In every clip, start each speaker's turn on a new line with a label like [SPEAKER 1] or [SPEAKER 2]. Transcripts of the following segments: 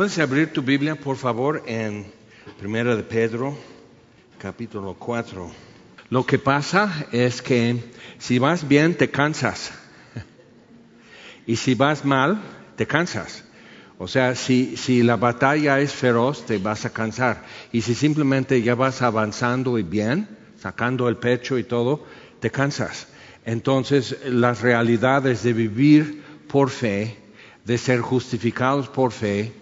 [SPEAKER 1] Puedes abrir tu Biblia, por favor, en Primera de Pedro, capítulo 4. Lo que pasa es que si vas bien, te cansas. Y si vas mal, te cansas. O sea, si, si la batalla es feroz, te vas a cansar. Y si simplemente ya vas avanzando y bien, sacando el pecho y todo, te cansas. Entonces, las realidades de vivir por fe, de ser justificados por fe,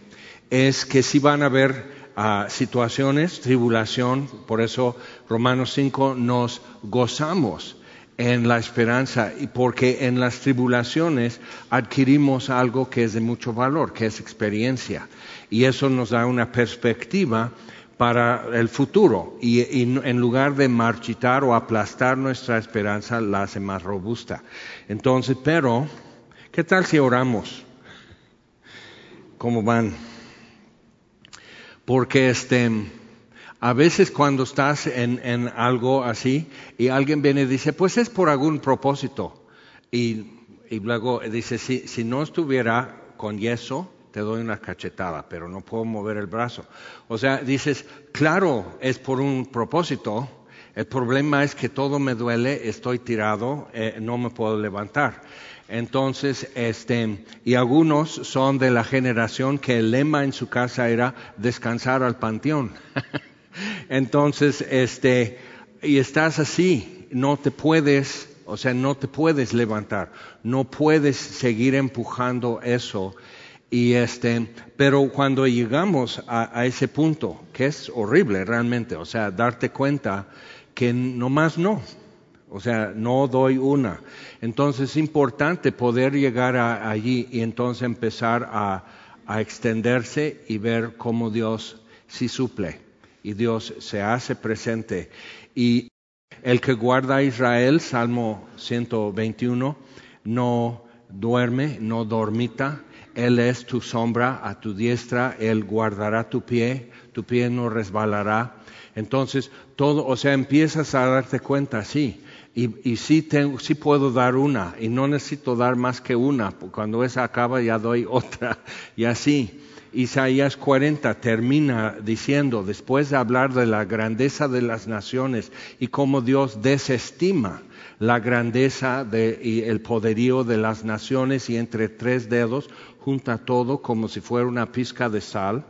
[SPEAKER 1] es que si van a haber ah, situaciones, tribulación, por eso Romanos 5 nos gozamos en la esperanza y porque en las tribulaciones adquirimos algo que es de mucho valor, que es experiencia. Y eso nos da una perspectiva para el futuro y, y, en lugar de marchitar o aplastar nuestra esperanza la hace más robusta. Entonces, pero, ¿qué tal si oramos? ¿Cómo van? Porque este, a veces cuando estás en, en, algo así y alguien viene y dice, pues es por algún propósito. Y, y luego dice, si, si no estuviera con yeso, te doy una cachetada, pero no puedo mover el brazo. O sea, dices, claro, es por un propósito. El problema es que todo me duele, estoy tirado, eh, no me puedo levantar. Entonces, este, y algunos son de la generación que el lema en su casa era descansar al panteón. Entonces, este, y estás así, no te puedes, o sea, no te puedes levantar, no puedes seguir empujando eso. Y este, pero cuando llegamos a, a ese punto, que es horrible realmente, o sea, darte cuenta que nomás no, o sea, no doy una. Entonces es importante poder llegar a, allí y entonces empezar a, extenderse y ver cómo Dios sí suple y Dios se hace presente. Y el que guarda a Israel, Salmo 121, no duerme, no dormita. Él es tu sombra a tu diestra, Él guardará tu pie, tu pie no resbalará. Entonces, todo, o sea, empiezas a darte cuenta, sí, y, y sí, tengo, puedo dar una y no necesito dar más que una. Cuando esa acaba ya doy otra y así. Isaías 40 termina diciendo, después de hablar de la grandeza de las naciones y cómo Dios desestima la grandeza de, y el poderío de las naciones y entre tres dedos junta todo como si fuera una pizca de sal,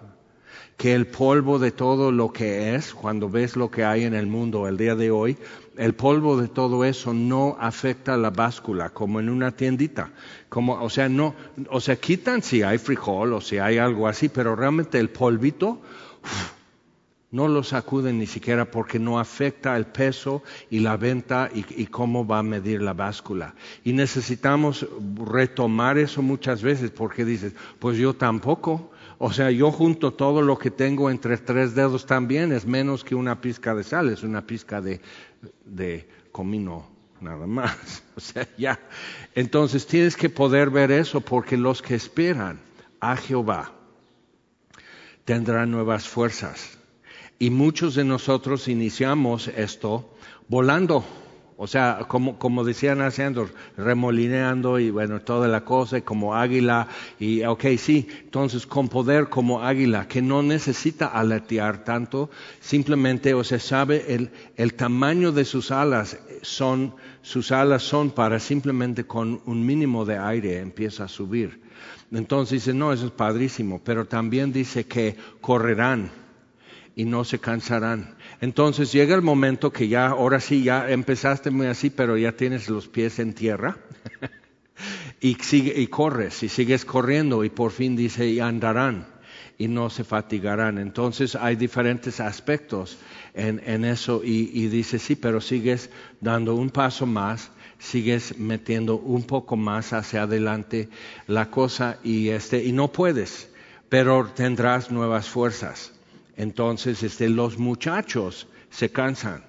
[SPEAKER 1] que el polvo de todo lo que es, cuando ves lo que hay en el mundo el día de hoy, el polvo de todo eso no afecta la báscula como en una tiendita. Como, o sea, no, o sea, quitan si hay frijol o si hay algo así, pero realmente el polvito no lo sacuden ni siquiera porque no afecta el peso y la venta y, y, cómo va a medir la báscula. Y necesitamos retomar eso muchas veces porque dices, pues yo tampoco. O sea, yo junto todo lo que tengo entre tres dedos también es menos que una pizca de sal, es una pizca de, de comino nada más. O sea, ya. Entonces tienes que poder ver eso porque los que esperan a Jehová tendrán nuevas fuerzas. Y muchos de nosotros iniciamos esto volando. O sea, como, como decían haciendo, remolineando y bueno, toda la cosa, como águila, y ok, sí, entonces con poder como águila, que no necesita aletear tanto, simplemente, o sea, sabe el, el tamaño de sus alas, son, sus alas son para simplemente con un mínimo de aire empieza a subir. Entonces dice, no, eso es padrísimo, pero también dice que correrán y no se cansarán. Entonces llega el momento que ya, ahora sí, ya empezaste muy así, pero ya tienes los pies en tierra y, sigue, y corres y sigues corriendo y por fin dice, y andarán y no se fatigarán. Entonces hay diferentes aspectos en, eso y, y, dice, sí, pero sigues dando un paso más, sigues metiendo un poco más hacia adelante la cosa y, este, y no puedes, pero tendrás nuevas fuerzas. Entonces, este, los muchachos se cansan.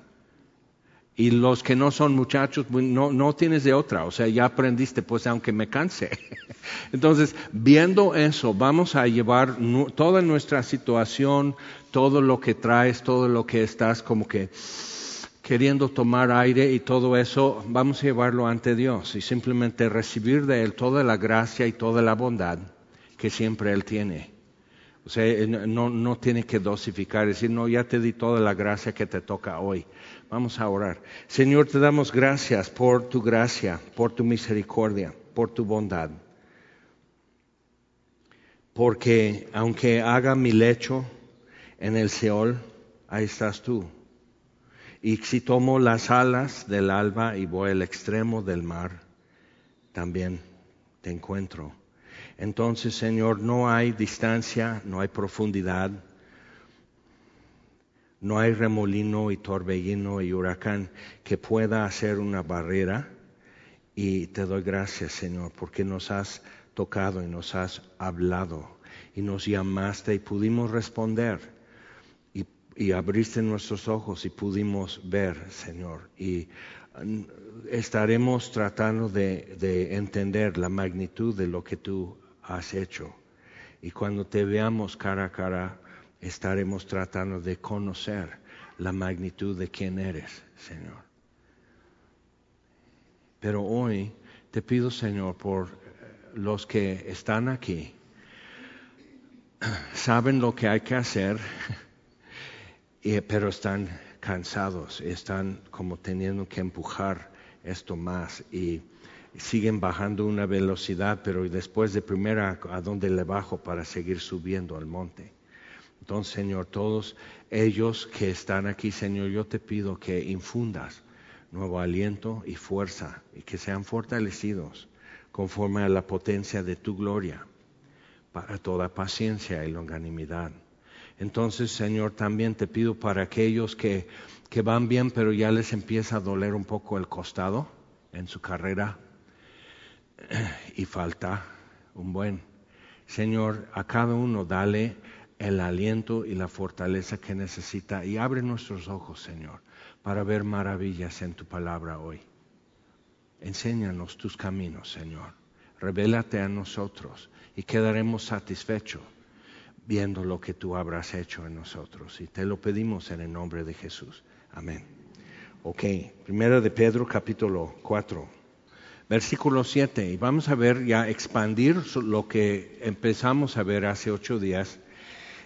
[SPEAKER 1] Y los que no son muchachos, no, no tienes de otra. O sea, ya aprendiste, pues aunque me canse. Entonces, viendo eso, vamos a llevar toda nuestra situación, todo lo que traes, todo lo que estás como que queriendo tomar aire y todo eso, vamos a llevarlo ante Dios y simplemente recibir de Él toda la gracia y toda la bondad que siempre Él tiene. O sea, eh, no, no tiene que dosificar, decir, no, ya te di toda la gracia que te toca hoy. Vamos a orar. Señor, te damos gracias por tu gracia, por tu misericordia, por tu bondad. Porque aunque haga mi lecho en el Seol, ahí estás tú. Y si tomo las alas del alba y voy al extremo del mar, también te encuentro. Entonces, Señor, no hay distancia, no hay profundidad, no hay remolino y torbellino y huracán que pueda hacer una barrera. Y te doy gracias, Señor, porque nos has tocado y nos has hablado y nos llamaste y pudimos responder y abriste nuestros ojos y pudimos ver, Señor. Y mm, estaremos tratando de, entender la magnitud de lo que tú has hecho. Y cuando te veamos cara a cara, estaremos tratando de conocer la magnitud de quién eres, Señor. Pero hoy te pido, Señor, por los que están aquí, saben lo que hay que hacer pero están cansados, están como teniendo que empujar esto más y siguen bajando una velocidad, pero después de primera, ¿a dónde le bajo para seguir subiendo al monte? Entonces, Señor, todos ellos que están aquí, Señor, yo te pido que infundas nuevo aliento y fuerza y que sean fortalecidos conforme a la potencia de tu gloria para toda paciencia y longanimidad entonces, Señor, también te pido para aquellos que, que van bien, pero ya les empieza a doler un poco el costado en su carrera y falta un buen. Señor, a cada uno dale el aliento y la fortaleza que necesita y abre nuestros ojos, Señor, para ver maravillas en tu palabra hoy. Enséñanos tus caminos, Señor. Revélate a nosotros y quedaremos satisfechos viendo lo que tú habrás hecho en nosotros. Y te lo pedimos en el nombre de Jesús. Amén. Ok, primera de Pedro capítulo 4, versículo 7. Y vamos a ver ya expandir lo que empezamos a ver hace ocho días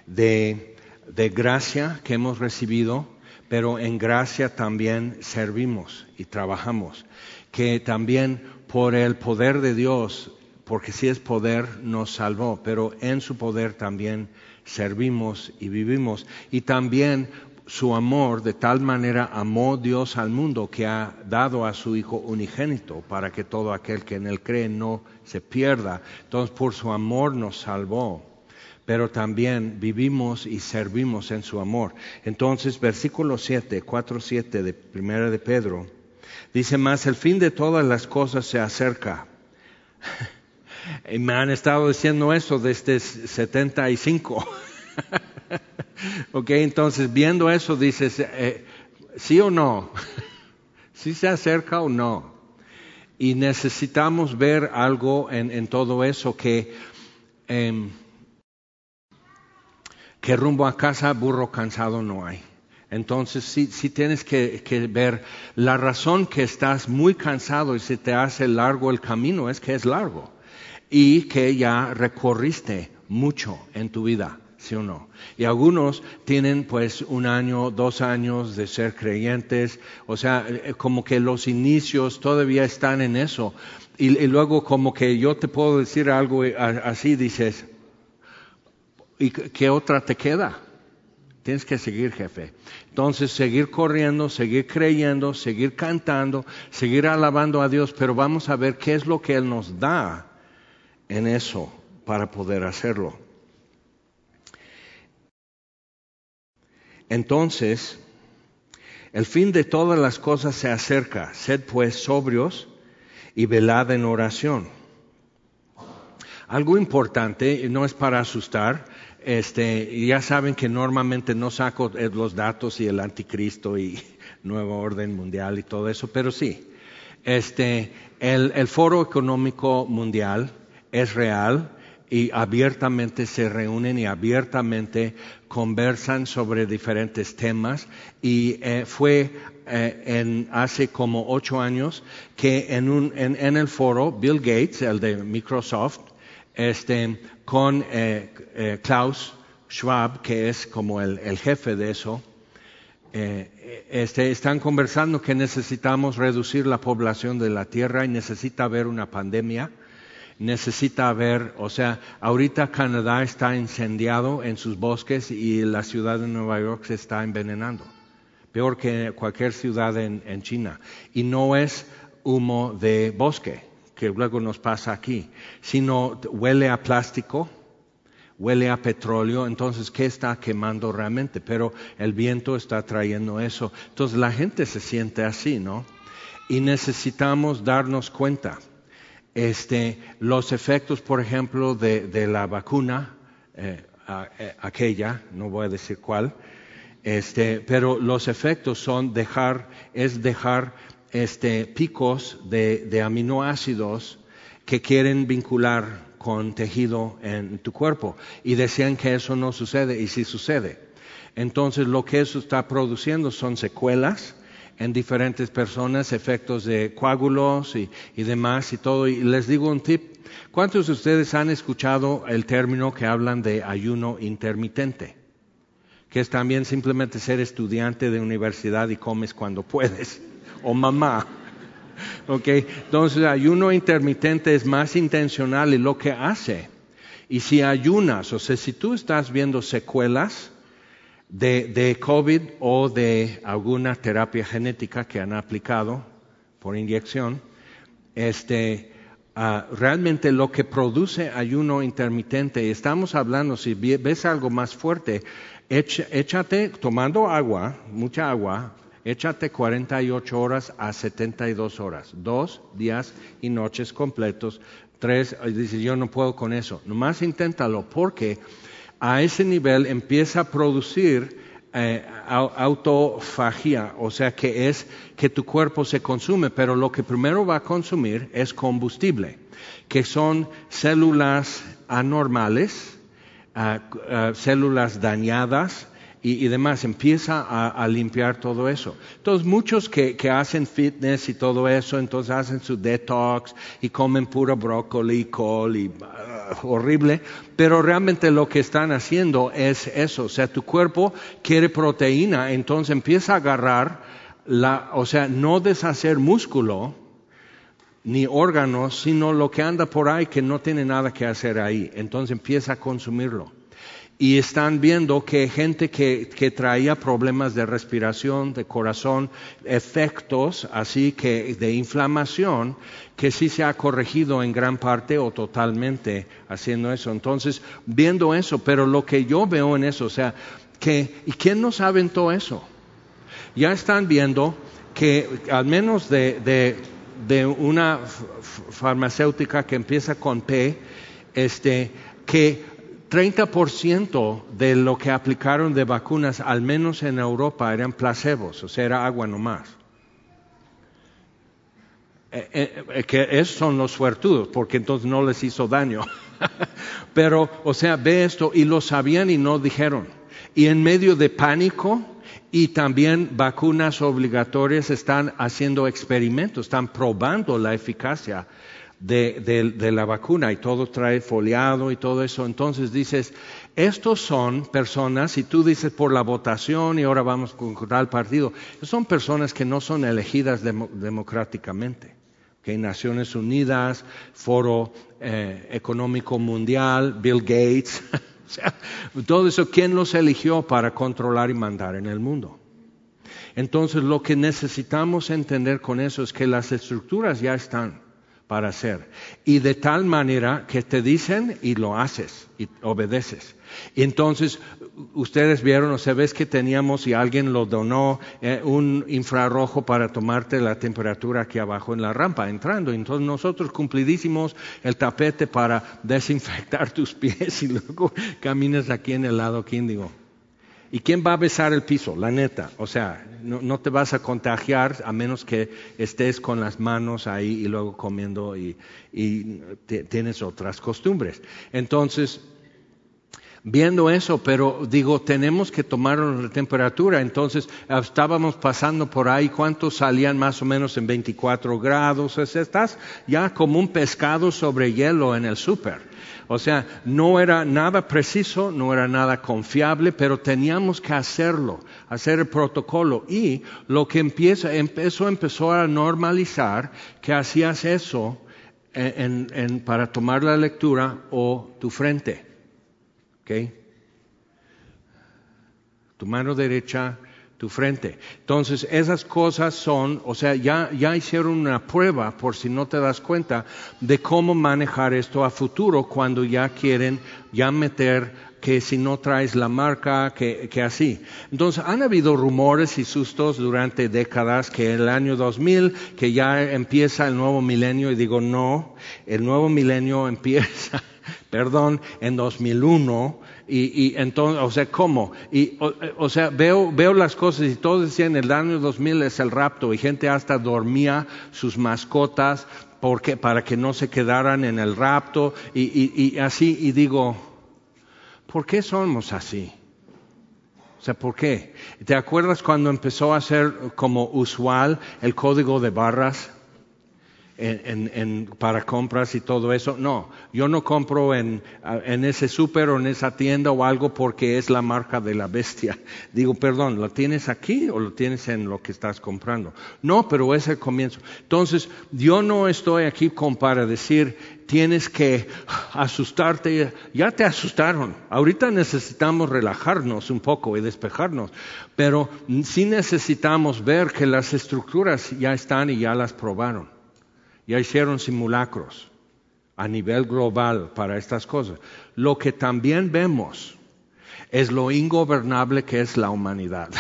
[SPEAKER 1] de, de gracia que hemos recibido, pero en gracia también servimos y trabajamos. Que también por el poder de Dios porque si es poder nos salvó, pero en su poder también servimos y vivimos. Y también su amor, de tal manera amó Dios al mundo que ha dado a su Hijo unigénito para que todo aquel que en él cree no se pierda. Entonces por su amor nos salvó, pero también vivimos y servimos en su amor. Entonces versículo 7, 4, 7 de Primera de Pedro, dice más, el fin de todas las cosas se acerca. Y me han estado diciendo eso desde 75. ok, entonces viendo eso dices, eh, ¿sí o no? ¿Sí se acerca o no? Y necesitamos ver algo en, todo eso que, em, que rumbo a casa burro cansado no hay. Entonces sí, sí tienes que, que, ver la razón que estás muy cansado y se te hace largo el camino es que es largo y que ya recorriste mucho en tu vida, ¿sí o no? Y algunos tienen pues un año, dos años de ser creyentes, o sea, eh, como que los inicios todavía están en eso. Y, luego como que yo te puedo decir algo eh, así, dices, ¿y qué otra te queda? Tienes que seguir, jefe. Entonces, seguir corriendo, seguir creyendo, seguir cantando, seguir alabando a Dios, pero vamos a ver qué es lo que Él nos da en eso para poder hacerlo. Entonces, el fin de todas las cosas se acerca. Sed pues sobrios y velad en oración. Algo importante, no es para asustar, este, ya saben que normalmente no saco los datos y el anticristo y nuevo orden mundial y todo eso, pero sí, este, el Foro Económico Mundial es real y abiertamente se reúnen y abiertamente conversan sobre diferentes temas. Y eh, fue eh, en, hace como ocho años que en, un, en, el foro Bill Gates, el de Microsoft, este, con eh, Klaus Schwab, que es como el, jefe de eso, eh, este, están conversando que necesitamos reducir la población de la Tierra y necesita haber una pandemia necesita haber, o sea, ahorita Canadá está incendiado en sus bosques y la ciudad de Nueva York se está envenenando, peor que cualquier ciudad en, China. Y no es humo de bosque, que luego nos pasa aquí, sino huele a plástico, huele a petróleo, entonces, ¿qué está quemando realmente? Pero el viento está trayendo eso. Entonces, la gente se siente así, ¿no? Y necesitamos darnos cuenta este, los efectos, por ejemplo, de, la vacuna, eh, eh, aquella, no voy a decir cuál, este, pero los efectos son dejar, es dejar este, picos de, aminoácidos que quieren vincular con tejido en tu cuerpo y decían que eso no sucede y sí sucede. Entonces lo que eso está produciendo son secuelas en diferentes personas, efectos de coágulos y, demás y todo. Y les digo un tip, ¿cuántos de ustedes han escuchado el término que hablan de ayuno intermitente? Que es también simplemente ser estudiante de universidad y comes cuando puedes, o mamá. ¿Ok? Entonces, ayuno intermitente es más intencional y lo que hace. Y si ayunas, o sea, si tú estás viendo secuelas, de, COVID o de alguna terapia genética que han aplicado por inyección, este, ah, realmente lo que produce ayuno intermitente, estamos hablando, si ves algo más fuerte, échate tomando agua, mucha agua, échate 48 horas a 72 horas, dos días y noches completos, tres, dices yo no puedo con eso, nomás inténtalo porque a ese nivel empieza a producir eh, autofagía, o sea que es que tu cuerpo se consume, pero lo que primero va a consumir es combustible, que son células anormales, ah, ah, células dañadas, y, demás, empieza a, limpiar todo eso. Entonces, muchos que, hacen fitness y todo eso, entonces hacen su detox y comen puro brócoli, col y ah, horrible, pero realmente lo que están haciendo es eso, o sea, tu cuerpo quiere proteína, entonces empieza a agarrar la, o sea, no deshacer músculo, ni órganos, sino lo que anda por ahí que no tiene nada que hacer ahí. Entonces empieza a consumirlo y están viendo que gente que, traía problemas de respiración, de corazón, efectos así que de inflamación, que sí se ha corregido en gran parte o totalmente haciendo eso. Entonces, viendo eso, pero lo que yo veo en eso, o sea, que, ¿y quién no sabe todo eso? Ya están viendo que al menos de, de una farmacéutica que empieza con P, este, que 30% de lo que aplicaron de vacunas, al menos en Europa, eran placebos, o sea, era agua nomás. Eh, eh, eh, que esos son los suertudos, porque entonces no les hizo daño. Pero, o sea, ve esto, y lo sabían y no dijeron. Y en medio de pánico y también vacunas obligatorias están haciendo experimentos, están probando la eficacia de, la vacuna y todo trae foliado y todo eso. Entonces dices, estos son personas, y tú dices por la votación y ahora vamos con tal partido, son personas que no son elegidas democráticamente. que Naciones Unidas, Foro eh, Económico Mundial, Bill Gates, todo eso, ¿quién los eligió para controlar y mandar en el mundo? Entonces lo que necesitamos entender con eso es que las estructuras ya están para hacer. Y de tal manera que te dicen y lo haces y obedeces. Entonces, ustedes vieron, o sea, ves que teníamos y alguien lo donó eh, un infrarrojo para tomarte la temperatura aquí abajo en la rampa entrando. Entonces nosotros cumplidísimos el tapete para desinfectar tus pies y luego caminas aquí en el lado digo ¿Y quién va a besar el piso? La neta. O sea, no, te vas a contagiar a menos que estés con las manos ahí y luego comiendo y, tienes otras costumbres. Entonces, viendo eso, pero digo, tenemos que tomar la temperatura. Entonces estábamos pasando por ahí, ¿cuántos salían más o menos en 24 grados? Estás ya como un pescado sobre hielo en el súper. O sea, no era nada preciso, no era nada confiable, pero teníamos que hacerlo, hacer el protocolo. Y lo que empieza, empezó, empezó a normalizar que hacías eso para tomar la lectura o tu frente. ¿Okay? Tu mano derecha, tu frente. Entonces, esas cosas son, o sea, ya, ya hicieron una prueba, por si no te das cuenta, de cómo manejar esto a futuro cuando ya quieren ya meter que si no traes la marca, que, que, así. Entonces, han habido rumores y sustos durante décadas que el año 2000, que ya empieza el nuevo milenio, y digo, no, el nuevo milenio empieza perdón, en 2001. Y, y entonces, o sea, ¿cómo? Y, o, sea, veo, veo las cosas y todos decían el año 2000 es el rapto y gente hasta dormía sus mascotas porque, para que no se quedaran en el rapto y, y así. Y digo, ¿por qué somos así? O sea, ¿por qué? ¿Te acuerdas cuando empezó a ser como usual el código de barras? En, para compras y todo eso. No, yo no compro en, en ese súper o en esa tienda o algo porque es la marca de la bestia. Digo, perdón, ¿lo tienes aquí o lo tienes en lo que estás comprando? No, pero es el comienzo. Entonces, yo no estoy aquí como para decir, tienes que asustarte. Ya te asustaron. Ahorita necesitamos relajarnos un poco y despejarnos. Pero sí necesitamos ver que las estructuras ya están y ya las probaron. Ya hicieron simulacros a nivel global para estas cosas. Lo que también vemos es lo ingobernable que es la humanidad.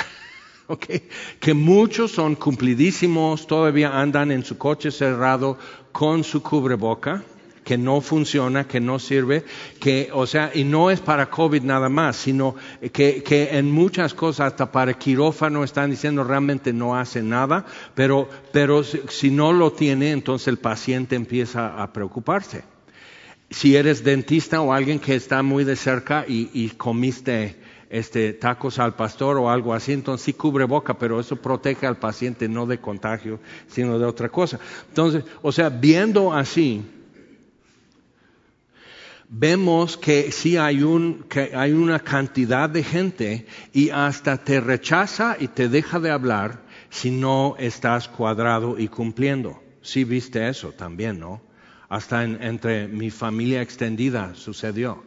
[SPEAKER 1] Okay. Que muchos son cumplidísimos, todavía andan en su coche cerrado con su cubreboca que no funciona, que no sirve, que, o sea, y no es para COVID nada más, sino que, que en muchas cosas, hasta para quirófano, están diciendo realmente no hace nada, pero, pero si no lo tiene, entonces el paciente empieza a preocuparse. Si eres dentista o alguien que está muy de cerca y, y comiste este, tacos al pastor o algo así, entonces sí cubre boca, pero eso protege al paciente no de contagio, sino de otra cosa. Entonces, o sea, viendo así, vemos que sí hay, un, que hay una cantidad de gente y hasta te rechaza y te deja de hablar si no estás cuadrado y cumpliendo. Sí viste eso también, ¿no? Hasta entre mi familia extendida sucedió.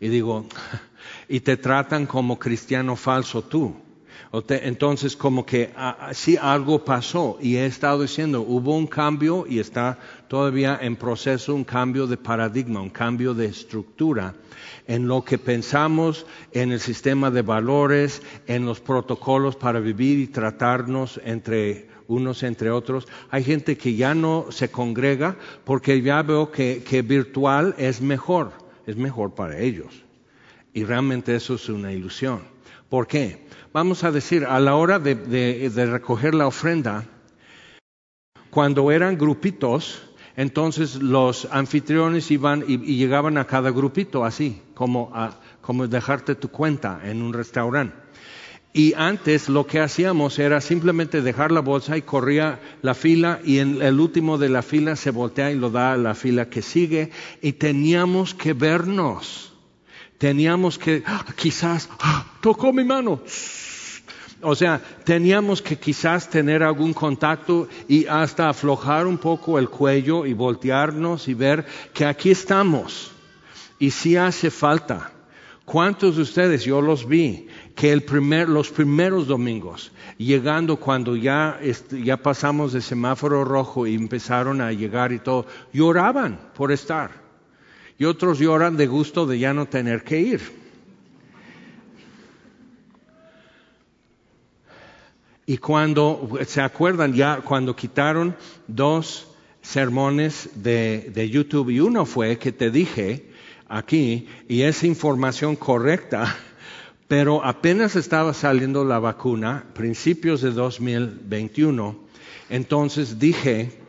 [SPEAKER 1] Y digo, y te tratan como cristiano falso tú entonces, como que ah, ah, sí algo pasó y he estado diciendo, hubo un cambio y está todavía en proceso un cambio de paradigma, un cambio de estructura en lo que pensamos en el sistema de valores, en los protocolos para vivir y tratarnos entre unos entre otros. Hay gente que ya no se congrega porque ya veo que, que virtual es mejor, es mejor para ellos. Y realmente eso es una ilusión. ¿Por qué? vamos a decir, a la hora de, recoger la ofrenda, cuando eran grupitos, entonces los anfitriones iban y, llegaban a cada grupito así, como, como dejarte tu cuenta en un restaurante. Y antes lo que hacíamos era simplemente dejar la bolsa y corría la fila y en el último de la fila se voltea y lo da a la fila que sigue y teníamos que vernos. Teníamos que, ah, quizás, ah, tocó mi mano. O sea, teníamos que quizás tener algún contacto y hasta aflojar un poco el cuello y voltearnos y ver que aquí estamos. Y si hace falta. ¿Cuántos de ustedes, yo los vi, que el primer, los primeros domingos, llegando cuando ya, ya pasamos de semáforo rojo y empezaron a llegar y todo, lloraban por estar. Y otros lloran de gusto de ya no tener que ir. Y cuando, ¿se acuerdan ya cuando quitaron dos sermones de, de, YouTube? Y uno fue que te dije aquí, y es información correcta, pero apenas estaba saliendo la vacuna, principios de 2021, entonces dije,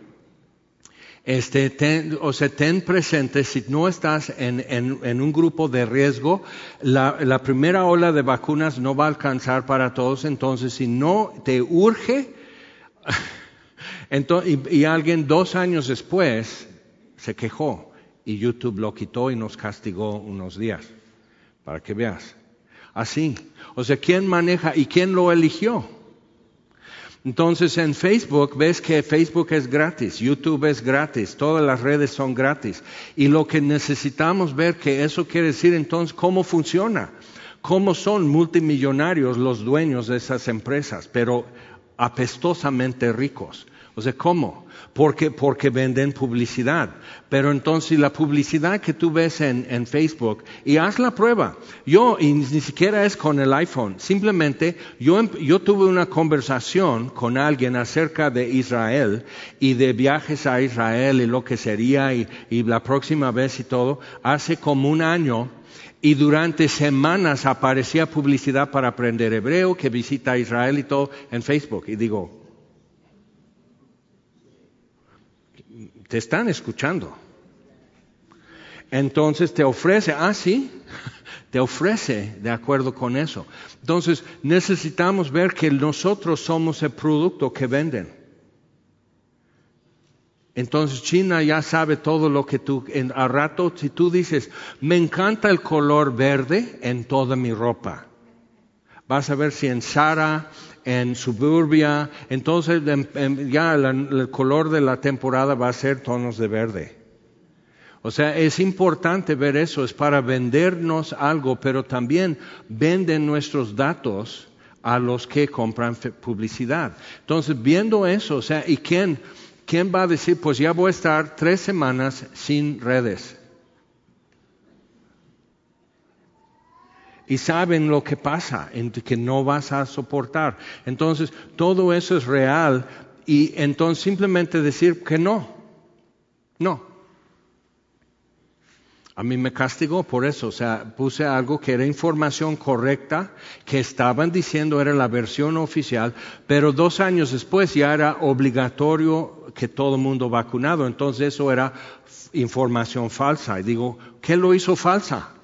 [SPEAKER 1] Este, ten, o sea, ten presente, si no estás en, un grupo de riesgo, la, la, primera ola de vacunas no va a alcanzar para todos, entonces si no te urge, entonces, y, y alguien dos años después se quejó y YouTube lo quitó y nos castigó unos días, para que veas. Así, o sea, ¿quién maneja y quién lo eligió? Entonces en Facebook ves que Facebook es gratis, YouTube es gratis, todas las redes son gratis. Y lo que necesitamos ver que eso quiere decir entonces cómo funciona, cómo son multimillonarios los dueños de esas empresas, pero apestosamente ricos. O sea, ¿cómo? Porque, porque venden publicidad. Pero entonces la publicidad que tú ves en, en, Facebook, y haz la prueba. Yo, y ni siquiera es con el iPhone, simplemente yo, yo tuve una conversación con alguien acerca de Israel y de viajes a Israel y lo que sería y, y la próxima vez y todo, hace como un año y durante semanas aparecía publicidad para aprender hebreo, que visita Israel y todo en Facebook. Y digo, te están escuchando. Entonces te ofrece, ah, sí, te ofrece de acuerdo con eso. Entonces necesitamos ver que nosotros somos el producto que venden. Entonces China ya sabe todo lo que tú, en, a rato, si tú dices, me encanta el color verde en toda mi ropa, vas a ver si en Sara, en suburbia, entonces ya el color de la temporada va a ser tonos de verde. O sea, es importante ver eso, es para vendernos algo, pero también venden nuestros datos a los que compran publicidad. Entonces, viendo eso, o sea, ¿y quién, quién va a decir, pues ya voy a estar tres semanas sin redes? Y saben lo que pasa, que no vas a soportar. Entonces, todo eso es real y entonces simplemente decir que no, no. A mí me castigó por eso, o sea, puse algo que era información correcta, que estaban diciendo era la versión oficial, pero dos años después ya era obligatorio que todo el mundo vacunado, entonces eso era información falsa. Y digo, ¿qué lo hizo falsa?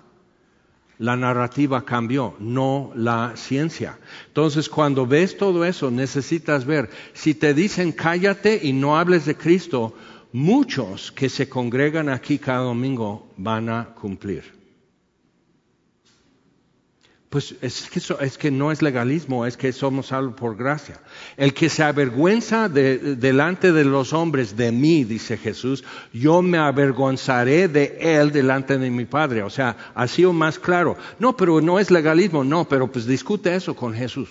[SPEAKER 1] La narrativa cambió, no la ciencia. Entonces, cuando ves todo eso, necesitas ver, si te dicen cállate y no hables de Cristo, muchos que se congregan aquí cada domingo van a cumplir. Pues es que, no es legalismo, es que somos salvos por gracia. El que se avergüenza de, delante de los hombres de mí, dice Jesús, yo me avergonzaré de él delante de mi Padre. O sea, así o más claro. No, pero no es legalismo, no, pero pues discute eso con Jesús.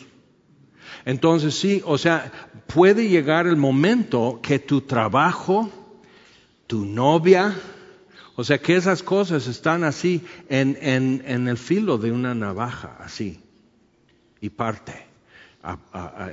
[SPEAKER 1] Entonces sí, o sea, puede llegar el momento que tu trabajo, tu novia, o sea que esas cosas están así en, el filo de una navaja, así, y parte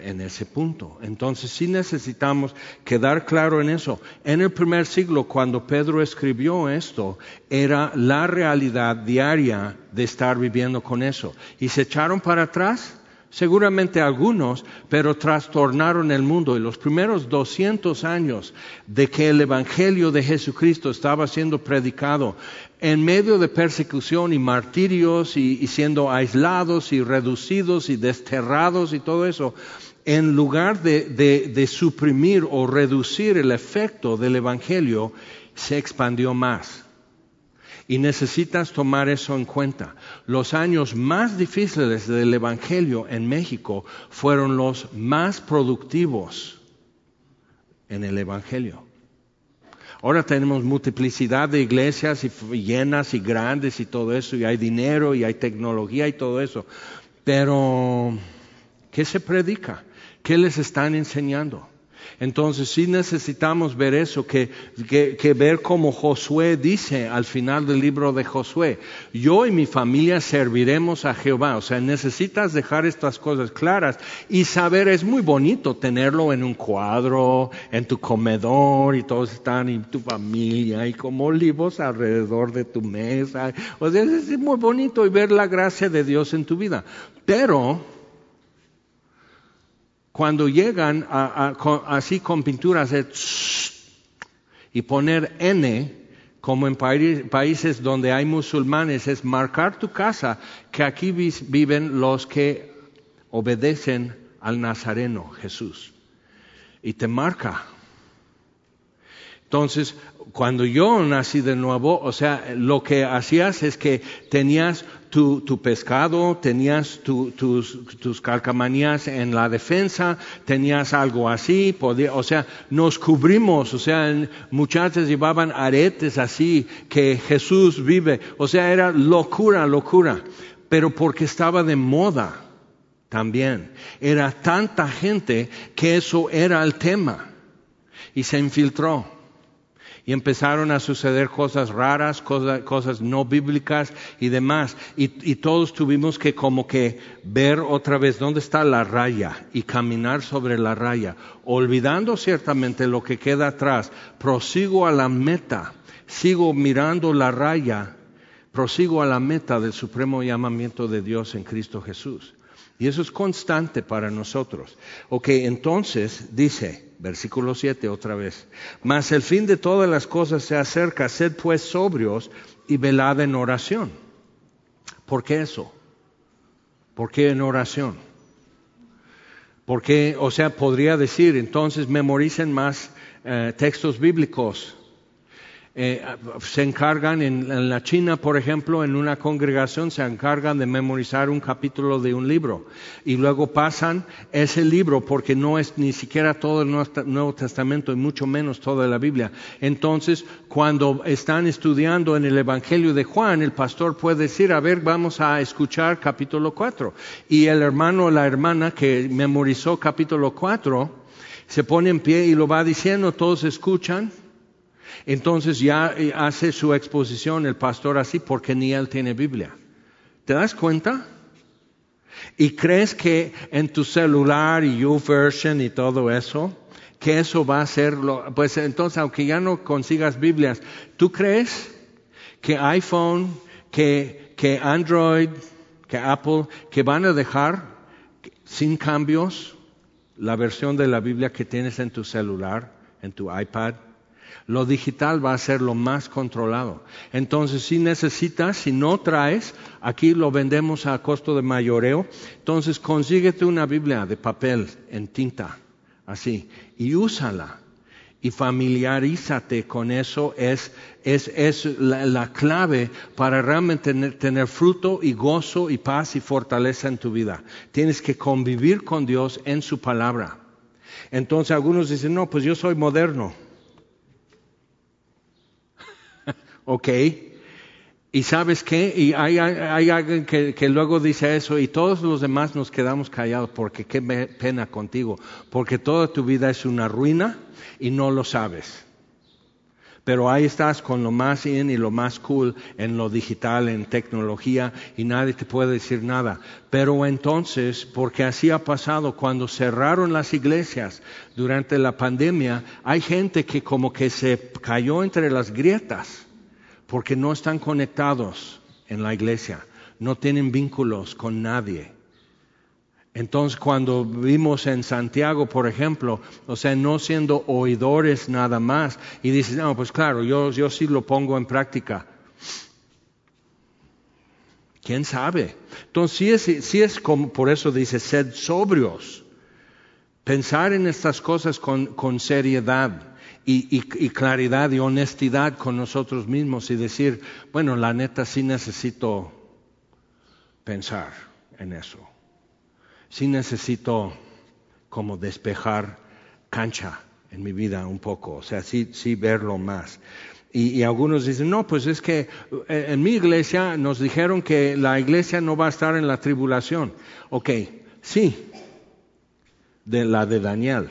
[SPEAKER 1] en ese punto. Entonces sí necesitamos quedar claro en eso. En el primer siglo, cuando Pedro escribió esto, era la realidad diaria de estar viviendo con eso. Y se echaron para atrás seguramente algunos, pero trastornaron el mundo. Y los primeros 200 años de que el Evangelio de Jesucristo estaba siendo predicado en medio de persecución y martirios y, siendo aislados y reducidos y desterrados y todo eso, en lugar de, de, de suprimir o reducir el efecto del Evangelio, se expandió más. Y necesitas tomar eso en cuenta. Los años más difíciles del Evangelio en México fueron los más productivos en el Evangelio. Ahora tenemos multiplicidad de iglesias y llenas y grandes y todo eso, y hay dinero y hay tecnología y todo eso. Pero, ¿qué se predica? ¿Qué les están enseñando? Entonces sí necesitamos ver eso, que, que, ver como Josué dice al final del libro de Josué, yo y mi familia serviremos a Jehová. O sea, necesitas dejar estas cosas claras y saber, es muy bonito tenerlo en un cuadro, en tu comedor y todos están y tu familia y como olivos alrededor de tu mesa. O sea, es muy bonito y ver la gracia de Dios en tu vida. Pero cuando llegan así con pinturas Y poner N, como en países donde hay musulmanes, es marcar tu casa que aquí viven los que obedecen al Nazareno, Jesús. Y te marca. Entonces, cuando yo nací de nuevo, o sea, lo que hacías es que tenías tu, pescado, tenías tus, tus calcamanías en la defensa, tenías algo así, podía, o sea, nos cubrimos, o sea, muchachas llevaban aretes así, que Jesús vive, o sea, era locura, locura, pero porque estaba de moda también. Era tanta gente que eso era el tema y se infiltró y empezaron a suceder cosas raras, cosas, no bíblicas y demás. Y, todos tuvimos que como que ver otra vez dónde está la raya y caminar sobre la raya, olvidando ciertamente lo que queda atrás. Prosigo a la meta, sigo mirando la raya, prosigo a la meta del supremo llamamiento de Dios en Cristo Jesús. Y eso es constante para nosotros. Ok, entonces dice, versículo 7 otra vez, mas el fin de todas las cosas se acerca, sed pues sobrios y velad en oración. ¿Por qué eso? ¿Por qué en oración? Porque, o sea, podría decir, entonces memoricen más eh, textos bíblicos eh, se encargan en, la China, por ejemplo, en una congregación se encargan de memorizar un capítulo de un libro y luego pasan ese libro porque no es ni siquiera todo el Nuevo Testamento y mucho menos toda la Biblia. Entonces, cuando están estudiando en el Evangelio de Juan, el pastor puede decir, a ver, vamos a escuchar capítulo 4. Y el hermano o la hermana que memorizó capítulo 4 se pone en pie y lo va diciendo, todos escuchan entonces ya eh, hace su exposición el pastor así porque ni él tiene Biblia. ¿Te das cuenta? Y crees que en tu celular y YouVersion y todo eso, que eso va a ser lo, pues entonces aunque ya no consigas Biblias, ¿tú crees que iPhone, que, que Android, que Apple, que van a dejar sin cambios la versión de la Biblia que tienes en tu celular, en tu iPad? Lo digital va a ser lo más controlado. Entonces, si necesitas, si no traes, aquí lo vendemos a costo de mayoreo. Entonces, consíguete una Biblia de papel en tinta, así, y úsala. Y familiarízate con eso, es, es, la, clave para realmente tener, tener fruto y gozo y paz y fortaleza en tu vida. Tienes que convivir con Dios en su palabra. Entonces algunos dicen, no, pues yo soy moderno. ¿Ok? Y sabes qué, y hay, alguien que, luego dice eso y todos los demás nos quedamos callados porque qué pena contigo, porque toda tu vida es una ruina y no lo sabes. Pero ahí estás con lo más in y lo más cool en lo digital, en tecnología, y nadie te puede decir nada. Pero entonces, porque así ha pasado, cuando cerraron las iglesias durante la pandemia, hay gente que como que se cayó entre las grietas porque no están conectados en la iglesia, no tienen vínculos con nadie. Entonces, cuando vimos en Santiago, por ejemplo, o sea, no siendo oidores nada más, y dices, no, pues claro, yo, yo sí lo pongo en práctica. ¿Quién sabe? Entonces, sí es, sí es como, por eso dice, sed sobrios. Pensar en estas cosas con, con seriedad y, claridad y honestidad con nosotros mismos y decir, bueno, la neta sí necesito pensar en eso. Sí necesito como despejar cancha en mi vida un poco, o sea, sí, sí verlo más. Y, y, algunos dicen, no, pues es que eh, en mi iglesia nos dijeron que la iglesia no va a estar en la tribulación. Ok, sí, de la de Daniel,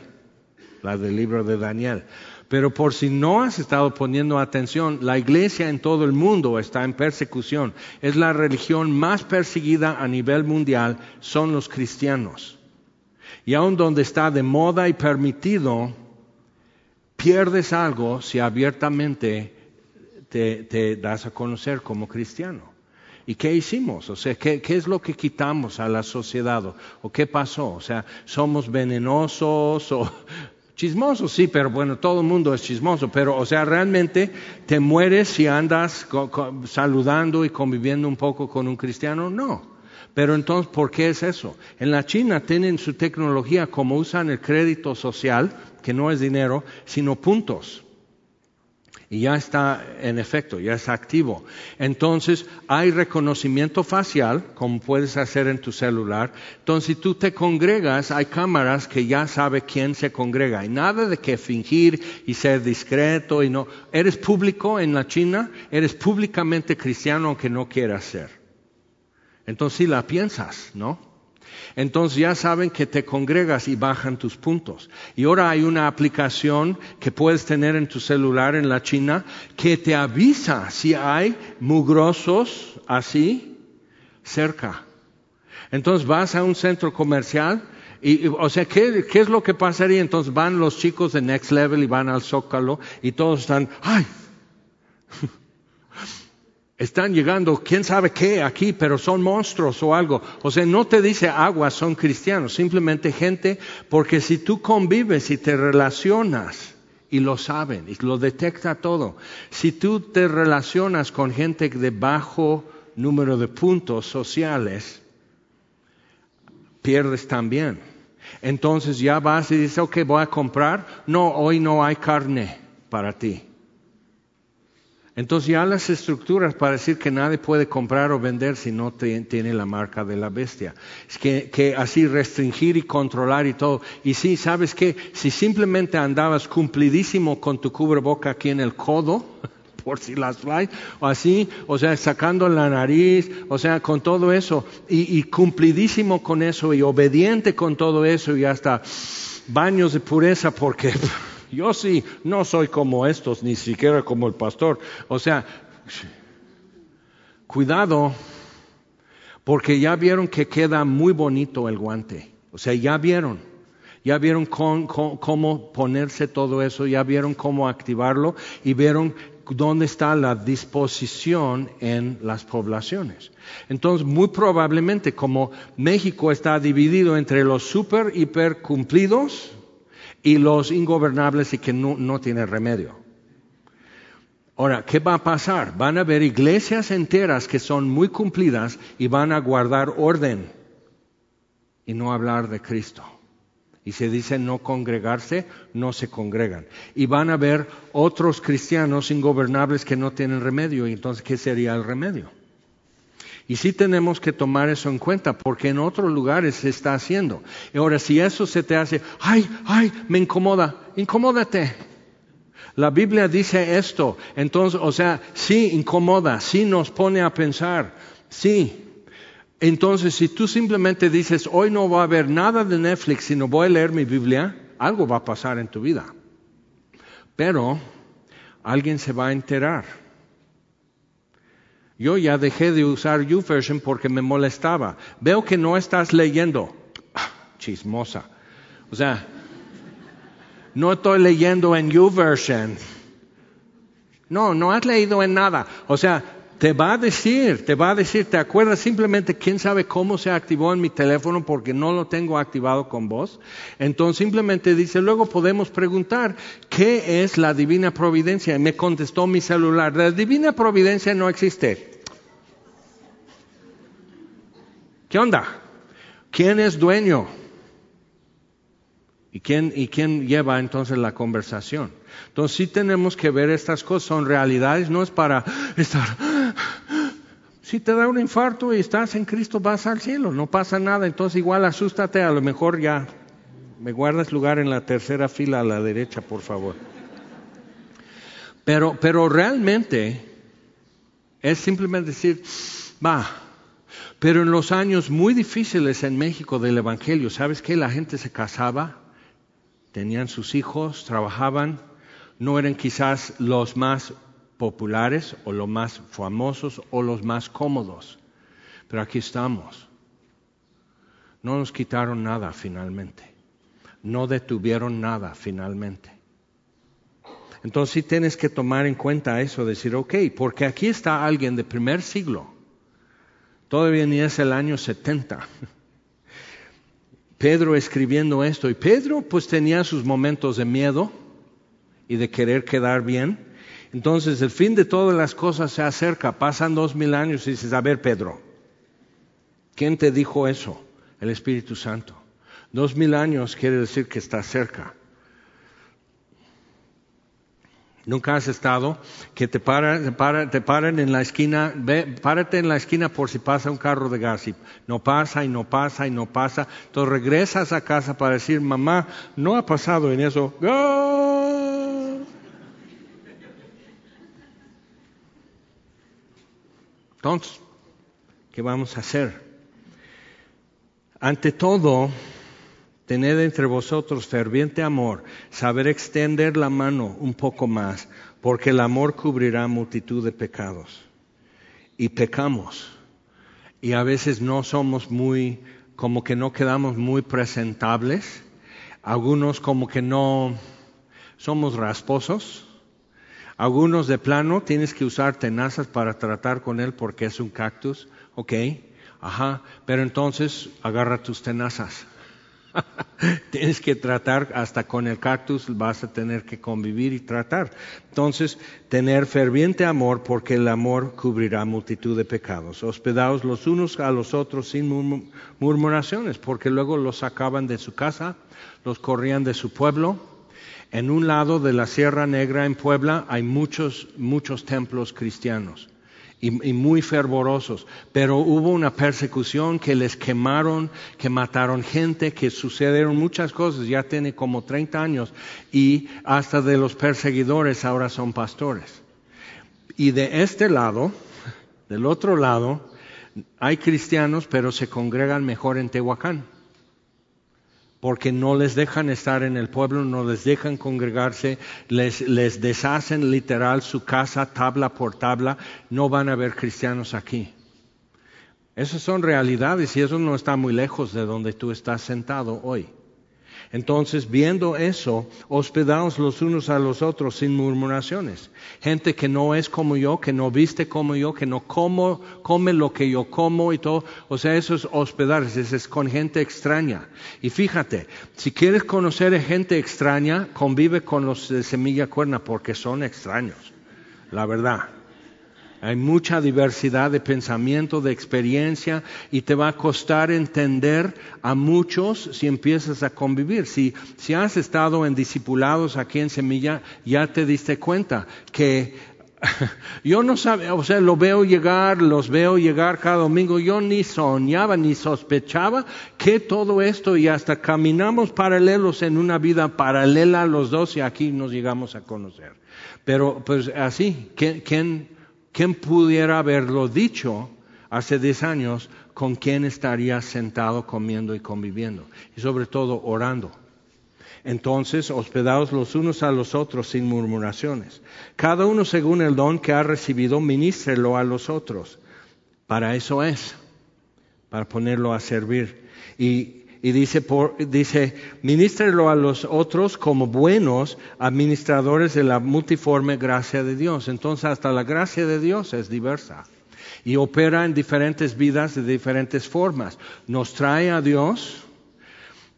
[SPEAKER 1] la del libro de Daniel. Pero por si no has estado poniendo atención, la iglesia en todo el mundo está en persecución. Es la religión más perseguida a nivel mundial, son los cristianos. Y aun donde está de moda y permitido, pierdes algo si abiertamente te, das a conocer como cristiano. ¿Y qué hicimos? O sea, ¿qué, ¿qué, es lo que quitamos a la sociedad? ¿O qué pasó? O sea, ¿somos venenosos? ¿O Chismoso, sí, pero bueno, todo el mundo es chismoso, pero o sea, realmente te mueres si andas saludando y conviviendo un poco con un cristiano, no. Pero entonces, ¿por qué es eso? En la China tienen su tecnología como usan el crédito social, que no es dinero, sino puntos y ya está en efecto, ya está activo. Entonces hay reconocimiento facial, como puedes hacer en tu celular. Entonces si tú te congregas, hay cámaras que ya sabe quién se congrega. Y nada de que fingir y ser discreto y no. Eres público en la China, eres públicamente cristiano aunque no quieras ser. Entonces si la piensas, ¿no? Entonces ya saben que te congregas y bajan tus puntos. Y ahora hay una aplicación que puedes tener en tu celular en la China que te avisa si hay mugrosos así cerca. Entonces vas a un centro comercial y, o sea, ¿qué, ¿qué, es lo que pasaría? Entonces van los chicos de Next Level y van al Zócalo y todos están, ¡ay! Están llegando, quién sabe qué aquí, pero son monstruos o algo. O sea, no te dice agua, son cristianos, simplemente gente, porque si tú convives y te relacionas, y lo saben, y lo detecta todo, si tú te relacionas con gente de bajo número de puntos sociales, pierdes también. Entonces ya vas y dices, ok, voy a comprar. No, hoy no hay carne para ti. Entonces ya las estructuras para decir que nadie puede comprar o vender si no tiene la marca de la bestia. Es que, así restringir y controlar y todo. Y sí, ¿sabes qué? Si simplemente andabas cumplidísimo con tu cubreboca aquí en el codo, por si las fly, o así, o sea, sacando la nariz, o sea, con todo eso, y, y cumplidísimo con eso, y obediente con todo eso, y hasta baños de pureza, porque yo sí, no soy como estos, ni siquiera como el pastor. O sea, cuidado, porque ya vieron que queda muy bonito el guante. O sea, ya vieron, ya vieron cómo ponerse todo eso, ya vieron cómo activarlo y vieron dónde está la disposición en las poblaciones. Entonces, muy probablemente, como México está dividido entre los super, hiper cumplidos, y los ingobernables y que no, no tiene remedio. Ahora, ¿qué va a pasar? Van a haber iglesias enteras que son muy cumplidas y van a guardar orden y no hablar de Cristo. Y se dice no congregarse, no se congregan. Y van a haber otros cristianos ingobernables que no tienen remedio. Y entonces, ¿qué sería el remedio? Y sí tenemos que tomar eso en cuenta, porque en otros lugares se está haciendo. Y ahora, si eso se te hace, ay, ay, me incomoda, incomódate. La Biblia dice esto, entonces, o sea, sí incomoda, sí nos pone a pensar, sí. Entonces, si tú simplemente dices, hoy no va a haber nada de Netflix, sino voy a leer mi Biblia, algo va a pasar en tu vida. Pero alguien se va a enterar. Yo ya dejé de usar YouVersion porque me molestaba. Veo que no estás leyendo. Ah, chismosa. O sea, no estoy leyendo en YouVersion. No, no has leído en nada. O sea, te va a decir, te va a decir, ¿te acuerdas simplemente quién sabe cómo se activó en mi teléfono porque no lo tengo activado con vos? Entonces simplemente dice, luego podemos preguntar, ¿qué es la divina providencia? Me contestó mi celular, la divina providencia no existe. ¿Qué onda? ¿Quién es dueño? ¿Y quién, ¿Y quién lleva entonces la conversación? Entonces sí tenemos que ver estas cosas, son realidades, no es para estar... Si te da un infarto y estás en Cristo, vas al cielo, no pasa nada, entonces igual asústate, a lo mejor ya me guardas lugar en la tercera fila a la derecha, por favor. Pero, pero realmente es simplemente decir, va, pero en los años muy difíciles en México del Evangelio, ¿sabes qué? La gente se casaba, tenían sus hijos, trabajaban, no eran quizás los más populares o los más famosos o los más cómodos, pero aquí estamos. No nos quitaron nada finalmente, no detuvieron nada finalmente. Entonces sí tienes que tomar en cuenta eso, decir, ok, porque aquí está alguien de primer siglo, Todavía ni es el año 70. Pedro escribiendo esto. Y Pedro pues tenía sus momentos de miedo y de querer quedar bien. Entonces el fin de todas las cosas se acerca, pasan dos mil años y dices, a ver Pedro, ¿quién te dijo eso? El Espíritu Santo. Dos mil años quiere decir que está cerca. Nunca has estado que te paran, te, paran en la esquina, ve, párate en la esquina por si pasa un carro de gas y no pasa y no pasa y no pasa. Entonces regresas a casa para decir, mamá, no ha pasado en eso. Entonces, ¿qué vamos a hacer? Ante todo, tened entre vosotros ferviente amor, saber extender la mano un poco más, porque el amor cubrirá multitud de pecados. Y pecamos. Y a veces no somos muy, como que no quedamos muy presentables. Algunos como que no somos rasposos. Algunos de plano tienes que usar tenazas para tratar con él porque es un cactus. Ok, ajá, pero entonces agarra tus tenazas. Tienes que tratar hasta con el cactus, vas a tener que convivir y tratar. Entonces, tener ferviente amor porque el amor cubrirá multitud de pecados. Hospedaos los unos a los otros sin murmuraciones, porque luego los sacaban de su casa, los corrían de su pueblo. En un lado de la Sierra Negra en Puebla hay muchos, muchos templos cristianos y, muy fervorosos, pero hubo una persecución que les quemaron, que mataron gente, que sucedieron muchas cosas, ya tiene como 30 años, y hasta de los perseguidores ahora son pastores. Y de este lado, del otro lado, hay cristianos, pero se congregan mejor en Tehuacán porque no les dejan estar en el pueblo, no les dejan congregarse, les, deshacen literal su casa tabla por tabla, no van a ver cristianos aquí. Esas son realidades y eso no está muy lejos de donde tú estás sentado hoy. Entonces, viendo eso, hospedaos los unos a los otros sin murmuraciones. Gente que no es como yo, que no viste como yo, que no como, come lo que yo como y todo. O sea, eso es hospedarse, es con gente extraña. Y fíjate, si quieres conocer a gente extraña, convive con los de semilla cuerna porque son extraños. La verdad. Hay mucha diversidad de pensamiento, de experiencia y te va a costar entender a muchos si empiezas a convivir. Si, si has estado en discipulados aquí en Semilla, ya te diste cuenta que yo no sabía, o sea, lo veo llegar, los veo llegar cada domingo. Yo ni soñaba ni sospechaba que todo esto y hasta caminamos paralelos en una vida paralela los dos y aquí nos llegamos a conocer. Pero pues así, ¿quién, ¿Quién pudiera haberlo dicho hace 10 años con quién estaría sentado comiendo y conviviendo? Y sobre todo orando. Entonces, hospedaos los unos a los otros sin murmuraciones. Cada uno según el don que ha recibido, ministrelo a los otros. Para eso es, para ponerlo a servir. Y y dice, por, dice, ministrelo a los otros como buenos administradores de la multiforme gracia de Dios. Entonces hasta la gracia de Dios es diversa y opera en diferentes vidas de diferentes formas. Nos trae a Dios,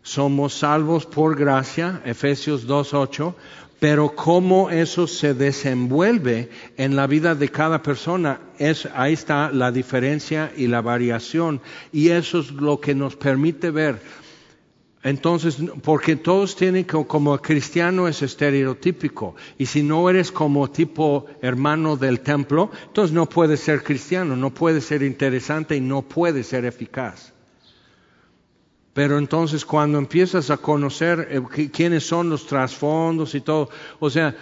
[SPEAKER 1] somos salvos por gracia, Efesios 2.8, pero cómo eso se desenvuelve en la vida de cada persona, es, ahí está la diferencia y la variación, y eso es lo que nos permite ver. Entonces, porque todos tienen como cristiano es estereotípico, y si no eres como tipo hermano del templo, entonces no puedes ser cristiano, no puedes ser interesante y no puedes ser eficaz. Pero entonces cuando empiezas a conocer eh, quiénes son los trasfondos y todo, o sea,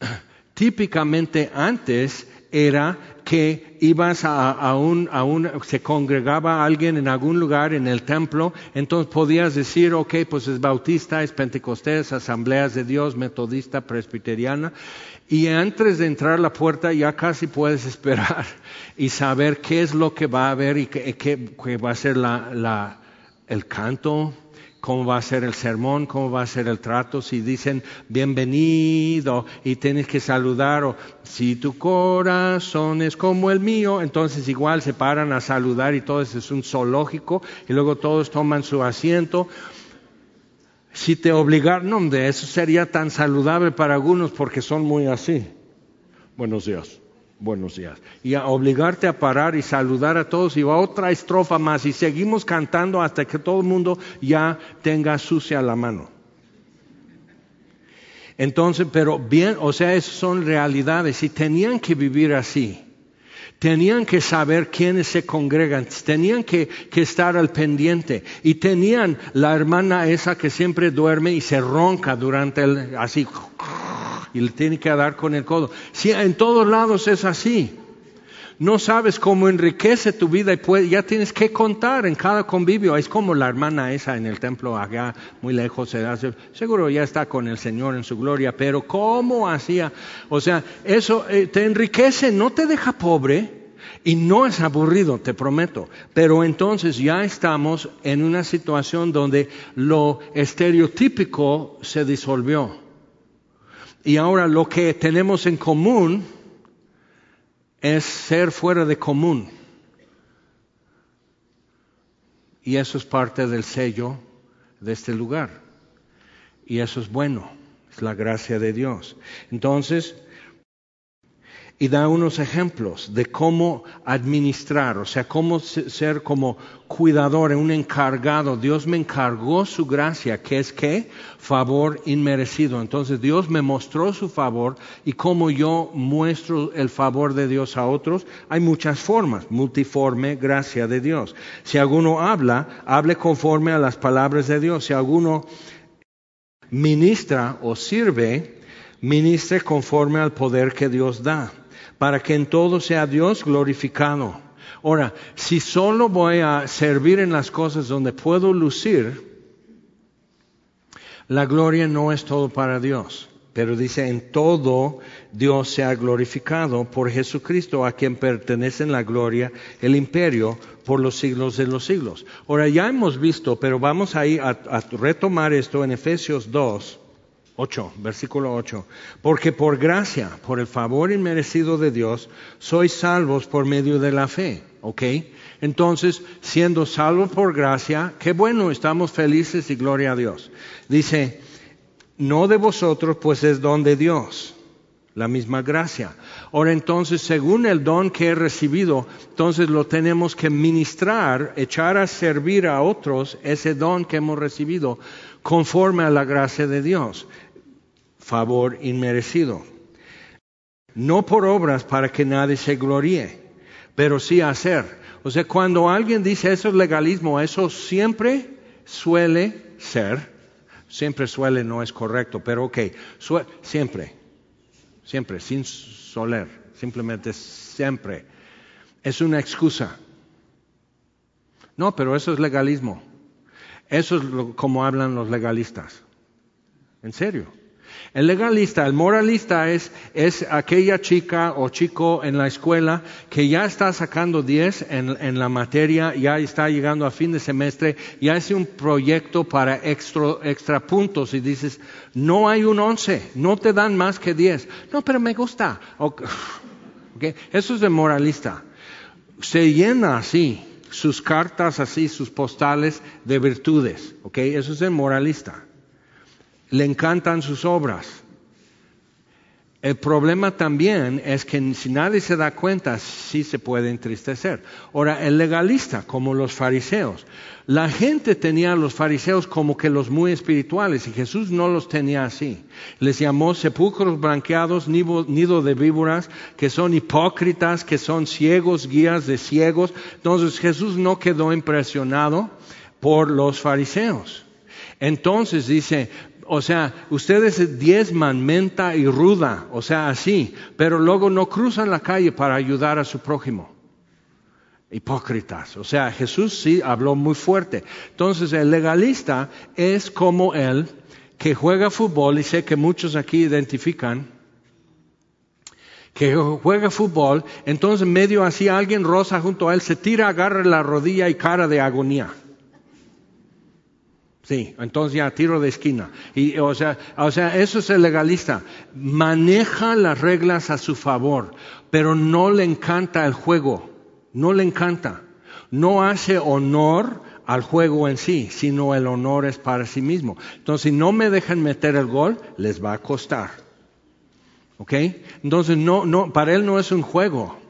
[SPEAKER 1] típicamente antes era que ibas a, un, a un, se congregaba alguien en algún lugar en el templo, entonces podías decir, ok, pues es bautista, es pentecostés, asambleas de Dios, metodista, presbiteriana, y antes de entrar a la puerta ya casi puedes esperar y saber qué es lo que va a haber y qué, qué va a ser la, la el canto, cómo va a ser el sermón, cómo va a ser el trato, si dicen bienvenido y tienes que saludar, o si tu corazón es como el mío, entonces igual se paran a saludar y todo eso es un zoológico y luego todos toman su asiento. Si te obligaron, no, de eso sería tan saludable para algunos porque son muy así. Buenos días buenos días. Y a obligarte a parar y saludar a todos y va otra estrofa más y seguimos cantando hasta que todo el mundo ya tenga sucia la mano. Entonces, pero bien, o sea, esas son realidades y tenían que vivir así. Tenían que saber quiénes se congregan, tenían que, que, estar al pendiente y tenían la hermana esa que siempre duerme y se ronca durante el, así, y le tiene que dar con el codo. Si en todos lados es así. No sabes cómo enriquece tu vida y ya tienes que contar en cada convivio. Es como la hermana esa en el templo allá, muy lejos, seguro ya está con el Señor en su gloria, pero ¿cómo hacía? O sea, eso eh, te enriquece, no te deja pobre. Y no es aburrido, te prometo. Pero entonces ya estamos en una situación donde lo estereotípico se disolvió. Y ahora lo que tenemos en común es ser fuera de común. Y eso es parte del sello de este lugar. Y eso es bueno, es la gracia de Dios. Entonces, y da unos ejemplos de cómo administrar, o sea, cómo ser como cuidador, un encargado. Dios me encargó su gracia, que es que favor inmerecido. Entonces Dios me mostró su favor y cómo yo muestro el favor de Dios a otros. Hay muchas formas, multiforme gracia de Dios. Si alguno habla, hable conforme a las palabras de Dios. Si alguno ministra o sirve, ministre conforme al poder que Dios da para que en todo sea Dios glorificado. Ahora, si solo voy a servir en las cosas donde puedo lucir, la gloria no es todo para Dios. Pero dice, en todo Dios sea glorificado por Jesucristo, a quien pertenece la gloria, el imperio, por los siglos de los siglos. Ahora ya hemos visto, pero vamos ahí a, a retomar esto en Efesios 2, 8, versículo 8. Porque por gracia, por el favor inmerecido de Dios, sois salvos por medio de la fe. ¿Ok? Entonces, siendo salvos por gracia, qué bueno, estamos felices y gloria a Dios. Dice, no de vosotros, pues es don de Dios, la misma gracia. Ahora entonces, según el don que he recibido, entonces lo tenemos que ministrar, echar a servir a otros ese don que hemos recibido conforme a la gracia de Dios favor inmerecido. No por obras para que nadie se gloríe, pero sí hacer. O sea, cuando alguien dice eso es legalismo, eso siempre suele ser, siempre suele no es correcto, pero ok, siempre, siempre, sin soler, simplemente siempre. Es una excusa. No, pero eso es legalismo. Eso es como hablan los legalistas. En serio. El legalista, el moralista es, es aquella chica o chico en la escuela que ya está sacando 10 en, en, la materia, ya está llegando a fin de semestre, ya hace un proyecto para extra, puntos y dices, no hay un 11, no te dan más que 10. No, pero me gusta. Okay. Eso es el moralista. Se llena así sus cartas así, sus postales de virtudes. Okay. Eso es el moralista le encantan sus obras. El problema también es que si nadie se da cuenta, sí se puede entristecer. Ahora, el legalista, como los fariseos, la gente tenía a los fariseos como que los muy espirituales y Jesús no los tenía así. Les llamó sepulcros blanqueados, nido de víboras, que son hipócritas, que son ciegos, guías de ciegos. Entonces Jesús no quedó impresionado por los fariseos. Entonces dice, o sea, ustedes diezman menta y ruda, o sea, así, pero luego no cruzan la calle para ayudar a su prójimo. Hipócritas. O sea, Jesús sí habló muy fuerte. Entonces, el legalista es como él que juega fútbol, y sé que muchos aquí identifican, que juega fútbol, entonces medio así alguien rosa junto a él, se tira, agarra la rodilla y cara de agonía. Sí, entonces ya tiro de esquina. Y, o, sea, o sea, eso es el legalista. Maneja las reglas a su favor, pero no le encanta el juego. No le encanta. No hace honor al juego en sí, sino el honor es para sí mismo. Entonces, si no me dejan meter el gol, les va a costar. ¿Ok? Entonces, no, no, para él no es un juego.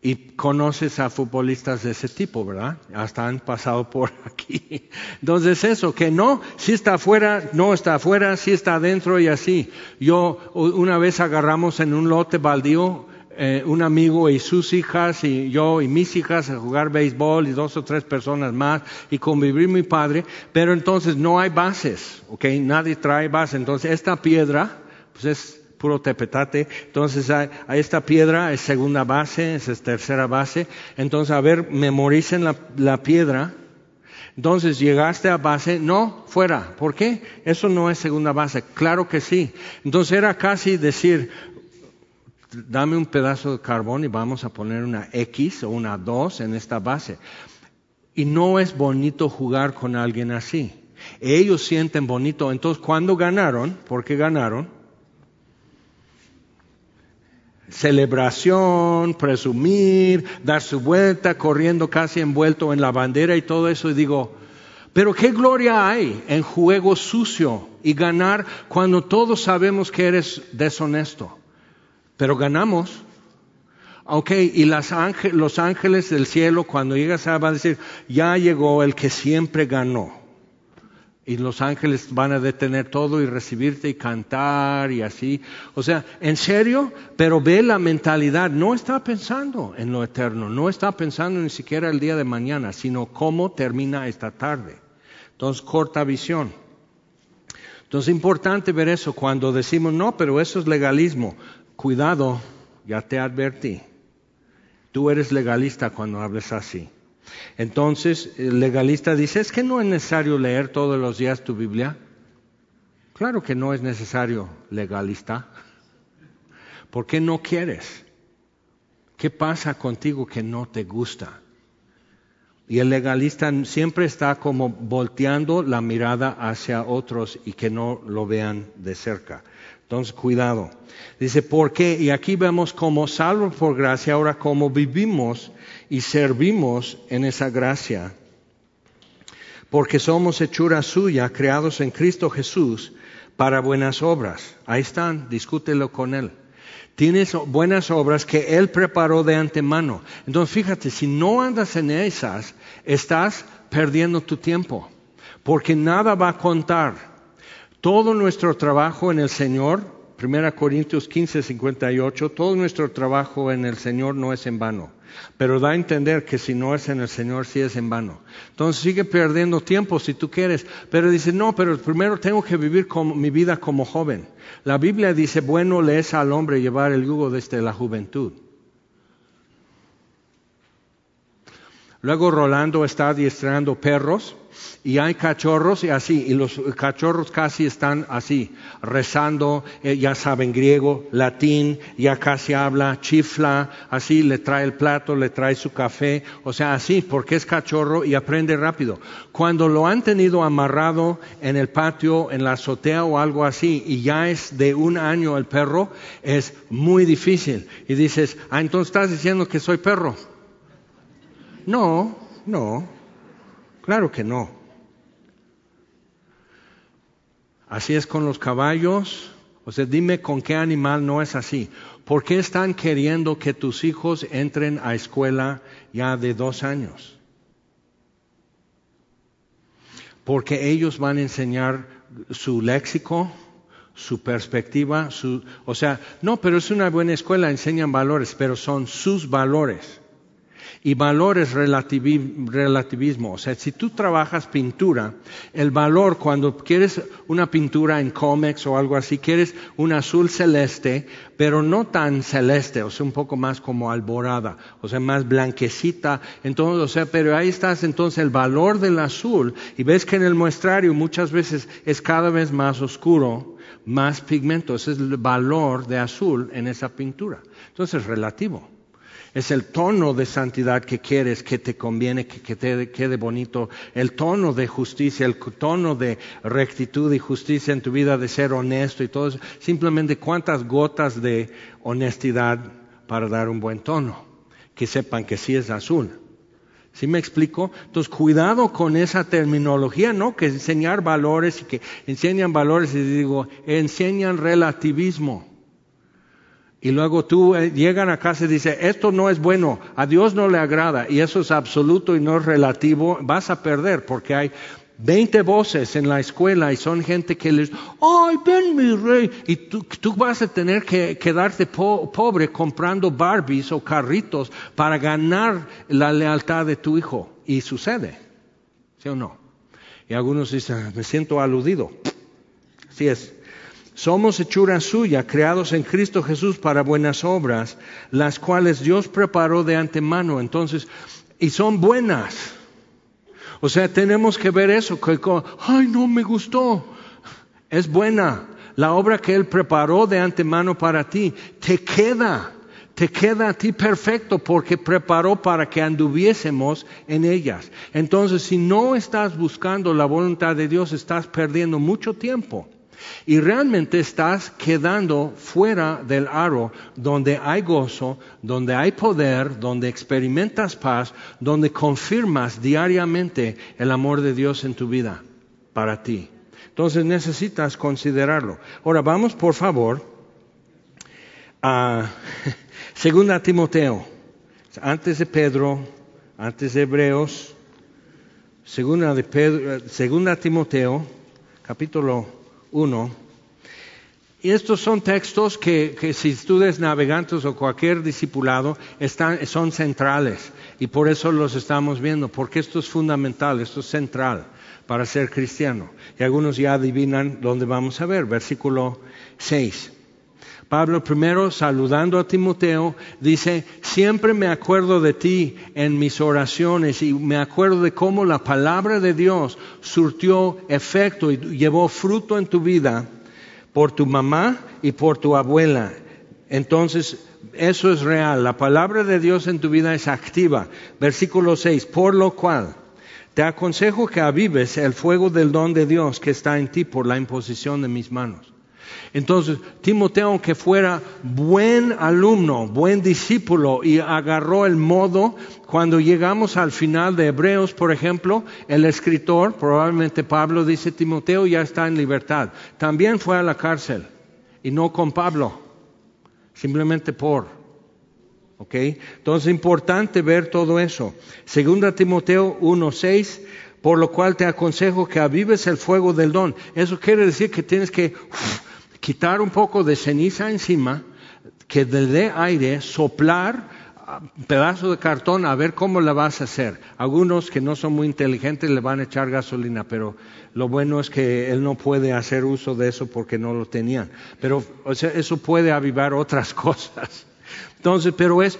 [SPEAKER 1] Y conoces a futbolistas de ese tipo, ¿verdad? Hasta han pasado por aquí. Entonces eso, que no, si está afuera, no está afuera, si está adentro y así. Yo una vez agarramos en un lote baldío eh, un amigo y sus hijas y yo y mis hijas a jugar béisbol y dos o tres personas más y convivir mi padre, pero entonces no hay bases, ¿ok? Nadie trae base. Entonces esta piedra, pues es puro tepetate. Entonces, a, esta piedra es segunda base, es tercera base. Entonces, a ver, memoricen la, la piedra. Entonces, llegaste a base, no, fuera. ¿Por qué? Eso no es segunda base. Claro que sí. Entonces, era casi decir, dame un pedazo de carbón y vamos a poner una X o una 2 en esta base. Y no es bonito jugar con alguien así. Ellos sienten bonito. Entonces, cuando ganaron, ¿por qué ganaron? Celebración, presumir, dar su vuelta, corriendo casi envuelto en la bandera y todo eso. Y digo, pero qué gloria hay en juego sucio y ganar cuando todos sabemos que eres deshonesto. Pero ganamos. Ok, y los ángeles del cielo cuando llegas a van a decir, ya llegó el que siempre ganó y los ángeles van a detener todo y recibirte y cantar y así. O sea, en serio, pero ve la mentalidad, no está pensando en lo eterno, no está pensando ni siquiera el día de mañana, sino cómo termina esta tarde. Entonces, corta visión. Entonces, es importante ver eso cuando decimos, no, pero eso es legalismo. Cuidado, ya te advertí. Tú eres legalista cuando hables así. Entonces, el legalista dice, es que no es necesario leer todos los días tu Biblia. Claro que no es necesario, legalista. ¿Por qué no quieres? ¿Qué pasa contigo que no te gusta? Y el legalista siempre está como volteando la mirada hacia otros y que no lo vean de cerca. Entonces, cuidado. Dice, ¿por qué? Y aquí vemos como salvo por gracia, ahora como vivimos y servimos en esa gracia. Porque somos hechura suya, creados en Cristo Jesús para buenas obras. Ahí están, discútelo con Él. Tienes buenas obras que Él preparó de antemano. Entonces fíjate, si no andas en esas, estás perdiendo tu tiempo. Porque nada va a contar. Todo nuestro trabajo en el Señor, 1 Corintios 15, 58, todo nuestro trabajo en el Señor no es en vano. Pero da a entender que si no es en el Señor, sí es en vano. Entonces sigue perdiendo tiempo si tú quieres. Pero dice, no, pero primero tengo que vivir mi vida como joven. La Biblia dice, bueno le es al hombre llevar el yugo desde la juventud. Luego Rolando está adiestrando perros y hay cachorros y así, y los cachorros casi están así, rezando, eh, ya saben griego, latín, ya casi habla, chifla, así, le trae el plato, le trae su café, o sea, así, porque es cachorro y aprende rápido. Cuando lo han tenido amarrado en el patio, en la azotea o algo así, y ya es de un año el perro, es muy difícil. Y dices, ah, entonces estás diciendo que soy perro. No, no, claro que no. Así es con los caballos. O sea, dime con qué animal no es así. ¿Por qué están queriendo que tus hijos entren a escuela ya de dos años? Porque ellos van a enseñar su léxico, su perspectiva, su, o sea, no, pero es una buena escuela, enseñan valores, pero son sus valores. Y valor es relativismo. O sea, si tú trabajas pintura, el valor cuando quieres una pintura en cómics o algo así, quieres un azul celeste, pero no tan celeste, o sea, un poco más como alborada, o sea, más blanquecita. Entonces, o sea, pero ahí estás entonces el valor del azul y ves que en el muestrario muchas veces es cada vez más oscuro, más pigmento. Ese es el valor de azul en esa pintura. Entonces, es relativo. Es el tono de santidad que quieres, que te conviene, que, te quede bonito. El tono de justicia, el tono de rectitud y justicia en tu vida, de ser honesto y todo eso. Simplemente cuántas gotas de honestidad para dar un buen tono. Que sepan que sí es azul. ¿Sí me explico? Entonces, cuidado con esa terminología, ¿no? Que enseñar valores y que enseñan valores y digo, enseñan relativismo. Y luego tú eh, llegan a casa y dices, esto no es bueno, a Dios no le agrada, y eso es absoluto y no es relativo, vas a perder porque hay 20 voces en la escuela y son gente que les, ay, ven mi rey, y tú, vas a tener que quedarte pobre comprando Barbies o carritos para ganar la lealtad de tu hijo. Y sucede, ¿sí o no? Y algunos dicen, me siento aludido. Así es. Somos hechura suya, creados en Cristo Jesús para buenas obras, las cuales Dios preparó de antemano. Entonces, y son buenas. O sea, tenemos que ver eso, que, ay, no me gustó. Es buena. La obra que Él preparó de antemano para ti, te queda, te queda a ti perfecto porque preparó para que anduviésemos en ellas. Entonces, si no estás buscando la voluntad de Dios, estás perdiendo mucho tiempo. Y realmente estás quedando fuera del aro donde hay gozo, donde hay poder, donde experimentas paz, donde confirmas diariamente el amor de Dios en tu vida para ti. Entonces necesitas considerarlo. Ahora vamos por favor a Segunda Timoteo, antes de Pedro, antes de Hebreos, Segunda, de Pedro, segunda Timoteo, capítulo uno. Y estos son textos que, si estudias navegantes o cualquier discipulado están, son centrales y por eso los estamos viendo, porque esto es fundamental, esto es central para ser cristiano. Y algunos ya adivinan dónde vamos a ver, versículo 6. Pablo primero, saludando a Timoteo, dice, siempre me acuerdo de ti en mis oraciones y me acuerdo de cómo la palabra de Dios surtió efecto y llevó fruto en tu vida por tu mamá y por tu abuela. Entonces, eso es real. La palabra de Dios en tu vida es activa. Versículo 6, por lo cual te aconsejo que avives el fuego del don de Dios que está en ti por la imposición de mis manos. Entonces, Timoteo, aunque fuera buen alumno, buen discípulo y agarró el modo, cuando llegamos al final de Hebreos, por ejemplo, el escritor, probablemente Pablo, dice, Timoteo ya está en libertad. También fue a la cárcel y no con Pablo, simplemente por. ¿Ok? Entonces, es importante ver todo eso. Segunda Timoteo 1.6 por lo cual te aconsejo que avives el fuego del don. Eso quiere decir que tienes que quitar un poco de ceniza encima, que le dé aire, soplar un pedazo de cartón a ver cómo la vas a hacer. Algunos que no son muy inteligentes le van a echar gasolina, pero lo bueno es que él no puede hacer uso de eso porque no lo tenían. Pero eso puede avivar otras cosas. Entonces, pero es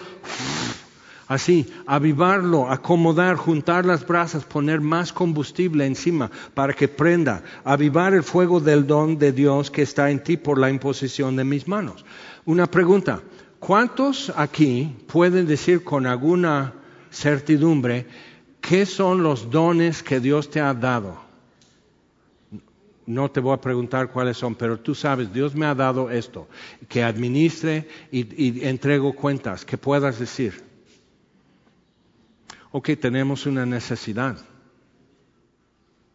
[SPEAKER 1] Así, avivarlo, acomodar, juntar las brasas, poner más combustible encima para que prenda, avivar el fuego del don de Dios que está en ti por la imposición de mis manos. Una pregunta, ¿cuántos aquí pueden decir con alguna certidumbre qué son los dones que Dios te ha dado? No te voy a preguntar cuáles son, pero tú sabes, Dios me ha dado esto, que administre y, y entrego cuentas, que puedas decir ok, tenemos una necesidad.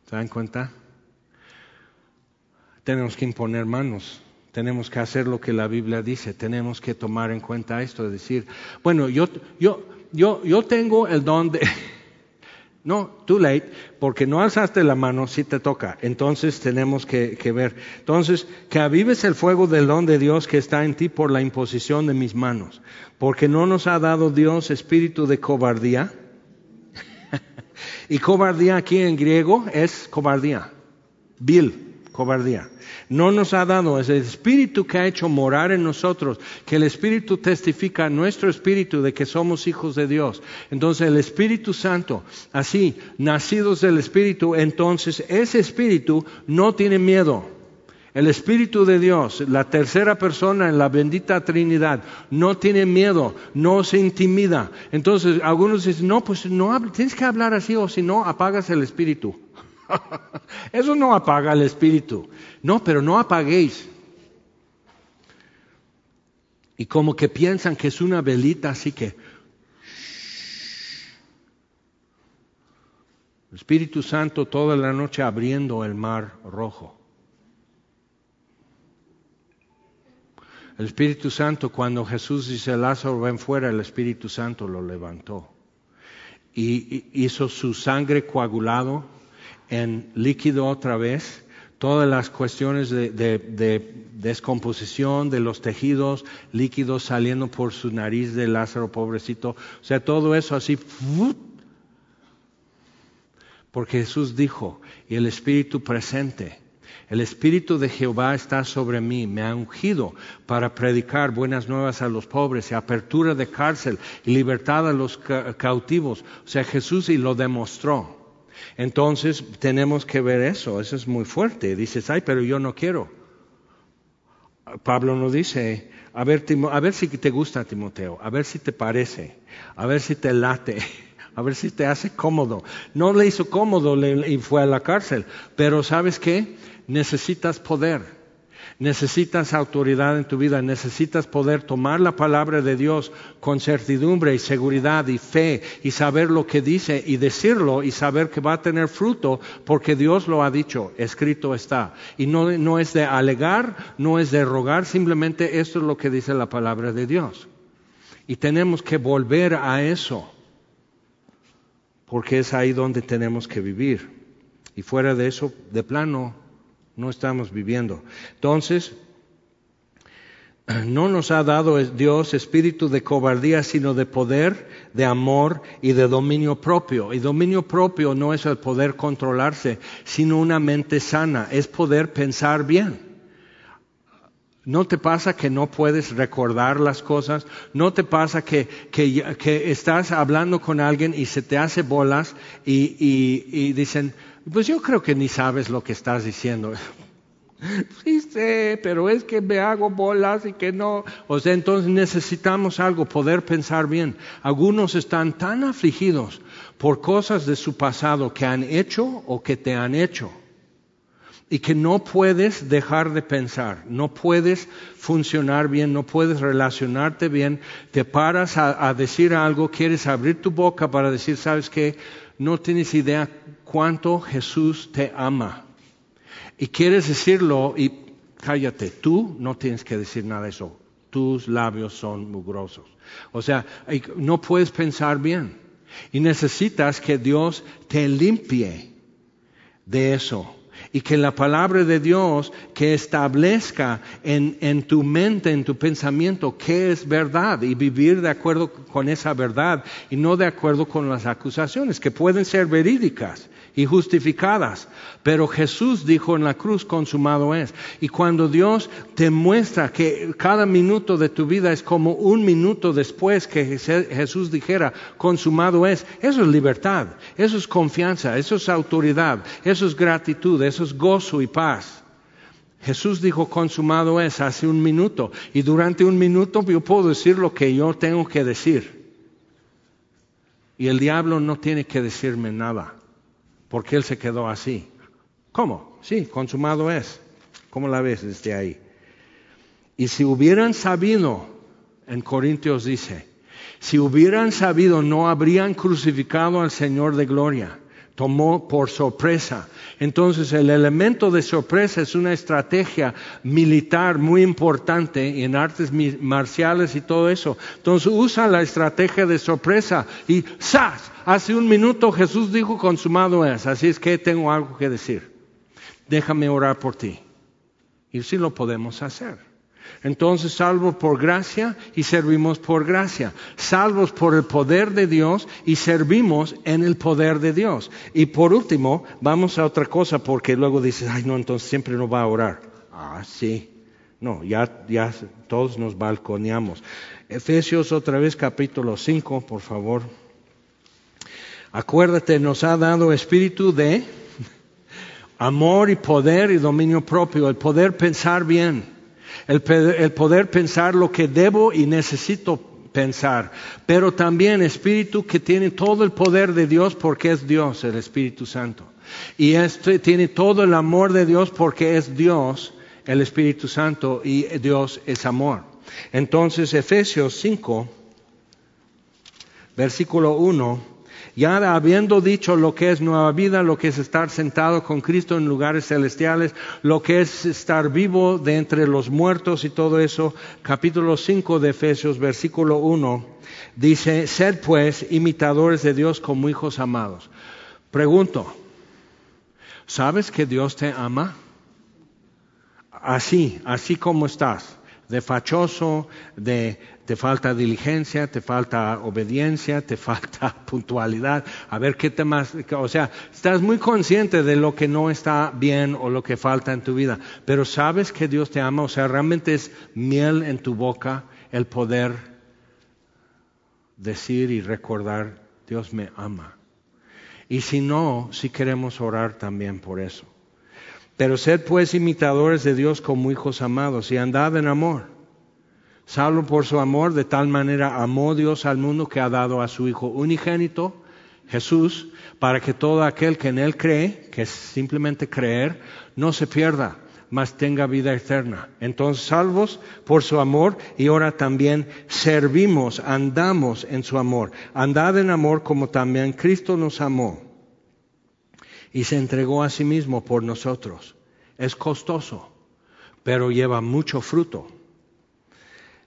[SPEAKER 1] ¿Se dan cuenta? Tenemos que imponer manos, tenemos que hacer lo que la Biblia dice, tenemos que tomar en cuenta esto, decir, bueno, yo, yo, yo, yo tengo el don de... No, too late, porque no alzaste la mano, si te toca. Entonces tenemos que, que, ver. Entonces, que avives el fuego del don de Dios que está en ti por la imposición de mis manos. Porque no nos ha dado Dios espíritu de cobardía, y cobardía aquí en griego es cobardía, vil, cobardía. No nos ha dado ese espíritu que ha hecho morar en nosotros, que el espíritu testifica a nuestro espíritu de que somos hijos de Dios. Entonces el Espíritu Santo, así, nacidos del espíritu, entonces ese espíritu no tiene miedo. El Espíritu de Dios, la tercera persona en la bendita Trinidad, no tiene miedo, no se intimida. Entonces, algunos dicen, no, pues no, tienes que hablar así o si no, apagas el Espíritu. Eso no apaga el Espíritu. No, pero no apaguéis. Y como que piensan que es una velita, así que... El Espíritu Santo toda la noche abriendo el mar rojo. El Espíritu Santo, cuando Jesús dice Lázaro ven fuera, el Espíritu Santo lo levantó. Y hizo su sangre coagulado en líquido otra vez, todas las cuestiones de, descomposición de los tejidos líquidos saliendo por su nariz de Lázaro, pobrecito, o sea, todo eso así, porque Jesús dijo, y el Espíritu presente, el Espíritu de Jehová está sobre mí, me ha ungido para predicar buenas nuevas a los pobres y apertura de cárcel y libertad a los cautivos. O sea, Jesús y lo demostró. Entonces tenemos que ver eso, eso es muy fuerte. Dices, ay, pero yo no quiero. Pablo nos dice, a ver, a ver si te gusta Timoteo, a ver si te parece, a ver si te late, a ver si te hace cómodo. No le hizo cómodo y fue a la cárcel, pero ¿sabes qué? Necesitas poder. Necesitas autoridad en tu vida, necesitas poder tomar la palabra de Dios con certidumbre y seguridad y fe y saber lo que dice y decirlo y saber que va a tener fruto porque Dios lo ha dicho, escrito está. Y no, no es de alegar, no es de rogar, simplemente esto es lo que dice la palabra de Dios. Y tenemos que volver a eso porque es ahí donde tenemos que vivir. Y fuera de eso, de plano, no estamos viviendo. Entonces, no nos ha dado Dios espíritu de cobardía, sino de poder, de amor y de dominio propio. Y dominio propio no es el poder controlarse, sino una mente sana, es poder pensar bien. ¿No te pasa que no puedes recordar las cosas? ¿No te pasa que, estás hablando con alguien y se te hace bolas y, y dicen, pues yo creo que ni sabes lo que estás diciendo. Sí sé, pero es que me hago bolas y que no. O sea, entonces necesitamos algo, poder pensar bien. Algunos están tan afligidos por cosas de su pasado que han hecho o que te han hecho. Y que no puedes dejar de pensar, no puedes funcionar bien, no puedes relacionarte bien, te paras a, decir algo, quieres abrir tu boca para decir, ¿sabes qué? No tienes idea cuánto Jesús te ama. Y quieres decirlo y cállate, tú no tienes que decir nada de eso. Tus labios son mugrosos. O sea, no puedes pensar bien. Y necesitas que Dios te limpie de eso y que la palabra de Dios que establezca en, en, tu mente, en tu pensamiento, qué es verdad y vivir de acuerdo con esa verdad y no de acuerdo con las acusaciones que pueden ser verídicas y justificadas. Pero Jesús dijo en la cruz, consumado es. Y cuando Dios te muestra que cada minuto de tu vida es como un minuto después que Jesús dijera, consumado es, eso es libertad, eso es confianza, eso es autoridad, eso es gratitud, eso es gozo y paz. Jesús dijo, consumado es, hace un minuto. Y durante un minuto yo puedo decir lo que yo tengo que decir. Y el diablo no tiene que decirme nada porque Él se quedó así. ¿Cómo? Sí, consumado es. ¿Cómo la ves desde ahí? Y si hubieran sabido, en Corintios dice, si hubieran sabido no habrían crucificado al Señor de gloria. Tomó por sorpresa. Entonces el elemento de sorpresa es una estrategia militar muy importante en artes marciales y todo eso. Entonces usa la estrategia de sorpresa y ¡zas! Hace un minuto Jesús dijo, consumado es, así es que tengo algo que decir. Déjame orar por ti. Y sí lo podemos hacer. Entonces, salvos por gracia y servimos por gracia. Salvos por el poder de Dios y servimos en el poder de Dios. Y por último, vamos a otra cosa porque luego dices, ay no, entonces siempre no va a orar. Ah, sí. No, ya, ya todos nos balconeamos. Efesios otra vez capítulo 5, por favor. Acuérdate, nos ha dado espíritu de Amor y poder y dominio propio, el poder pensar bien, el, poder pensar lo que debo y necesito pensar, pero también espíritu que tiene todo el poder de Dios porque es Dios, el Espíritu Santo. Y este tiene todo el amor de Dios porque es Dios, el Espíritu Santo, y Dios es amor. Entonces, Efesios 5, versículo 1 ya habiendo dicho lo que es nueva vida, lo que es estar sentado con Cristo en lugares celestiales, lo que es estar vivo de entre los muertos y todo eso, capítulo 5 de Efesios, versículo 1, dice, sed pues imitadores de Dios como hijos amados. Pregunto, ¿sabes que Dios te ama? Así, así como estás de fachoso, de te falta diligencia, te falta obediencia, te falta puntualidad. A ver qué temas, o sea, estás muy consciente de lo que no está bien o lo que falta en tu vida, pero sabes que Dios te ama, o sea, realmente es miel en tu boca el poder decir y recordar, Dios me ama. Y si no, si queremos orar también por eso. Pero sed pues imitadores de Dios como hijos amados y andad en amor. Salvo por su amor, de tal manera amó Dios al mundo que ha dado a su Hijo unigénito, Jesús, para que todo aquel que en Él cree, que es simplemente creer, no se pierda, mas tenga vida eterna. Entonces, salvos por su amor y ahora también servimos, andamos en su amor. Andad en amor como también Cristo nos amó y se entregó a sí mismo por nosotros. Es costoso, pero lleva mucho fruto.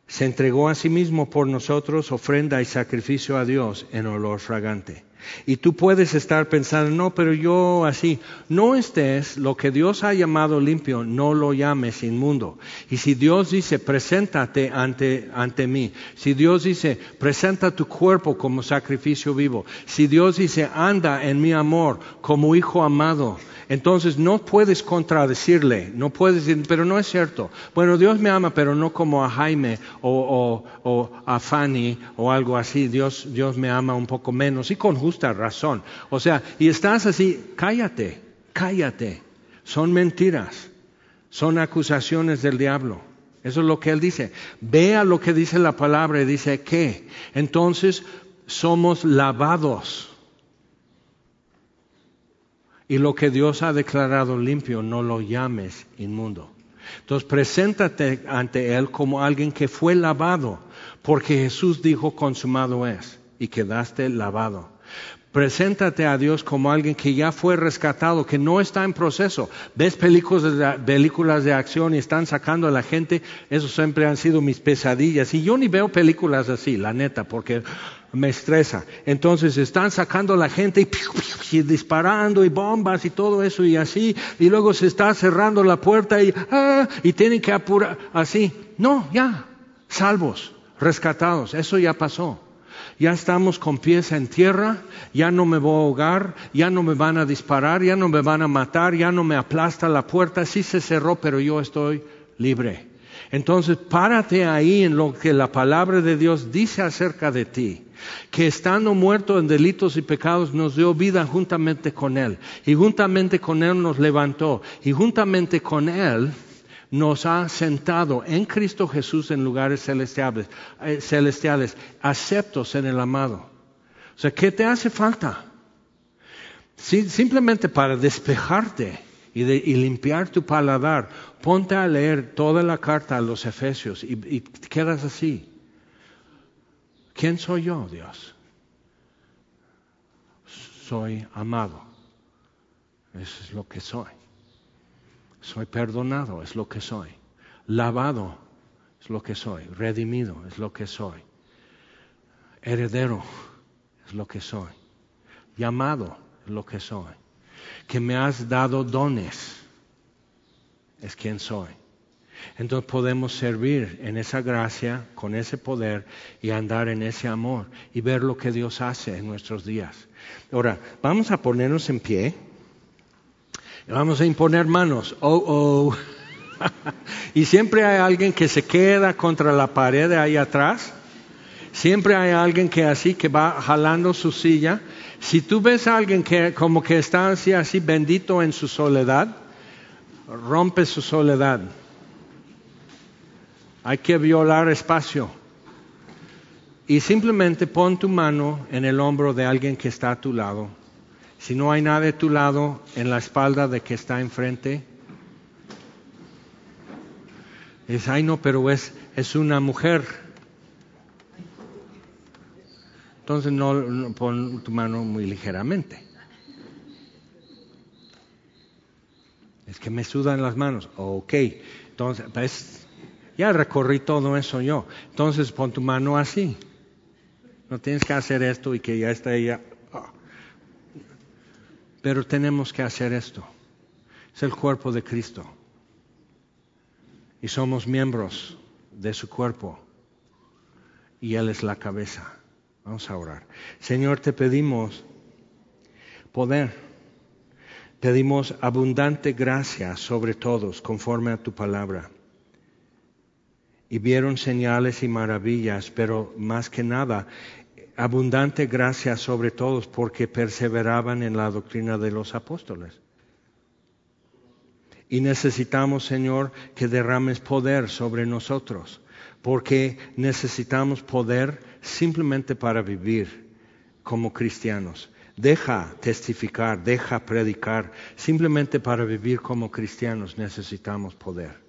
[SPEAKER 1] Se entregó a sí mismo por nosotros ofrenda y sacrificio a Dios en olor fragante. Y tú puedes estar pensando, no, pero yo así, no estés lo que Dios ha llamado limpio, no lo llames inmundo. Y si Dios dice, preséntate ante, ante mí, si Dios dice, presenta tu cuerpo como sacrificio vivo, si Dios dice, anda en mi amor como hijo amado, entonces no puedes contradecirle, no puedes decir, pero no es cierto. Bueno, Dios me ama, pero no como a Jaime o, a Fanny o algo así. Dios, Dios me ama un poco menos y con justa razón. O sea, y estás así, cállate, cállate. Son mentiras, son acusaciones del diablo. Eso es lo que él dice. Vea lo que dice la palabra y dice que entonces somos lavados y lo que Dios ha declarado limpio, no lo llames inmundo. Entonces, preséntate ante Él como alguien que fue lavado, porque Jesús dijo consumado es y quedaste lavado. Preséntate a Dios como alguien que ya fue rescatado, que no está en proceso. Ves películas de, películas de acción y están sacando a la gente. Eso siempre han sido mis pesadillas. Y yo ni veo películas así, la neta, porque me estresa. Entonces están sacando a la gente y, disparando y bombas y todo eso y así, y luego se está cerrando la puerta y, ah, y tienen que apurar así. No, ya, salvos, rescatados, eso ya pasó. Ya estamos con pies en tierra, ya no me voy a ahogar, ya no me van a disparar, ya no me van a matar, ya no me aplasta la puerta, sí se cerró, pero yo estoy libre. Entonces, párate ahí en lo que la palabra de Dios dice acerca de ti que estando muerto en delitos y pecados nos dio vida juntamente con Él. Y juntamente con Él nos levantó. Y juntamente con Él nos ha sentado en Cristo Jesús en lugares celestiales, eh, celestiales aceptos en el amado. O sea, ¿qué te hace falta? simplemente para despejarte y, limpiar tu paladar, ponte a leer toda la carta a los Efesios y quedas así. ¿Quién soy yo, Dios? Soy amado. Eso es lo que soy. Soy perdonado, es lo que soy. Lavado, es lo que soy. Redimido, es lo que soy. Heredero, es lo que soy. Llamado, es lo que soy. Que me has dado dones, es quien soy. Entonces podemos servir en esa gracia, con ese poder y andar en ese amor y ver lo que Dios hace en nuestros días. Ahora, vamos a ponernos en pie. Vamos a imponer manos. Oh, oh. y siempre hay alguien que se queda contra la pared de ahí atrás. Siempre hay alguien que así que va jalando su silla Si tú ves a alguien que como que está así, así bendito en su soledad, rompe su soledad. Hay que violar espacio. Y simplemente pon tu mano en el hombro de alguien que está a tu lado. Si no hay nada de tu lado, en la espalda de que está enfrente. Es, ay no, pero es, es una mujer. Entonces no, pon tu mano muy ligeramente. Es que me sudan las manos. Ok, entonces, pues, ya recorrí todo eso yo. Entonces pon tu mano así. No tienes que hacer esto y que ya está ella. Ah. Pero tenemos que hacer esto. Es el cuerpo de Cristo. Y somos miembros de su cuerpo. Y Él es la cabeza. Vamos a orar. Señor, te pedimos poder. Pedimos abundante gracia sobre todos conforme a tu palabra. Y vieron señales y maravillas, pero más que nada, abundante gracia sobre todos porque perseveraban en la doctrina de los apóstoles. Y necesitamos, Señor, que derrames poder sobre nosotros, porque necesitamos poder simplemente para vivir como cristianos. Deja testificar, deja predicar. Simplemente para vivir como cristianos necesitamos poder.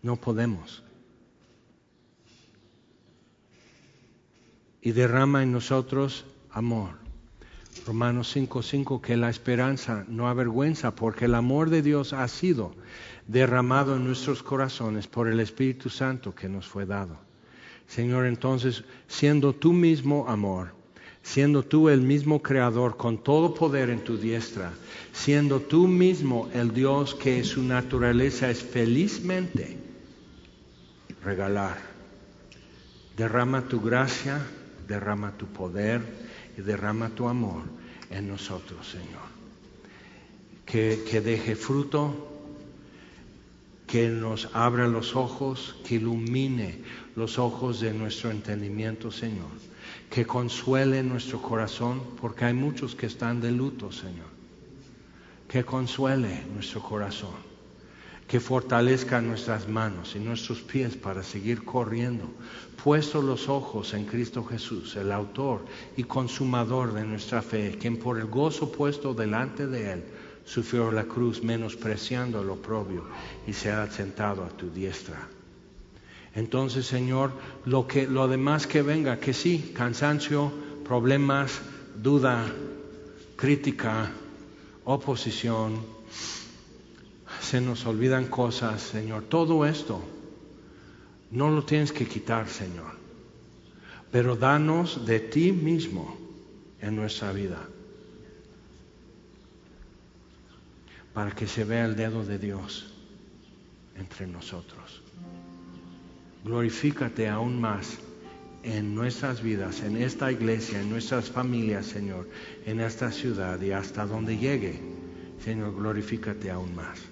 [SPEAKER 1] No podemos. Y derrama en nosotros amor. Romanos 5:5 que la esperanza no avergüenza porque el amor de Dios ha sido derramado en nuestros corazones por el Espíritu Santo que nos fue dado. Señor, entonces, siendo tú mismo amor, siendo tú el mismo creador con todo poder en tu diestra, siendo tú mismo el Dios que su naturaleza es felizmente regalar, derrama tu gracia, derrama tu poder y derrama tu amor en nosotros, Señor. Que, que deje fruto que nos abra los ojos, que ilumine los ojos de nuestro entendimiento, Señor. Que consuele nuestro corazón, porque hay muchos que están de luto, Señor. Que consuele nuestro corazón. Que fortalezca nuestras manos y nuestros pies para seguir corriendo. Puesto los ojos en Cristo Jesús, el autor y consumador de nuestra fe, quien por el gozo puesto delante de Él, sufrió la cruz menospreciando lo propio y se ha sentado a tu diestra. Entonces, Señor, lo que lo demás que venga, que sí, cansancio, problemas, duda, crítica, oposición, se nos olvidan cosas, Señor. Todo esto no lo tienes que quitar, Señor. Pero danos de ti mismo en nuestra vida. para que se vea el dedo de Dios entre nosotros. Glorifícate aún más en nuestras vidas, en esta iglesia, en nuestras familias, Señor, en esta ciudad y hasta donde llegue. Señor, glorifícate aún más.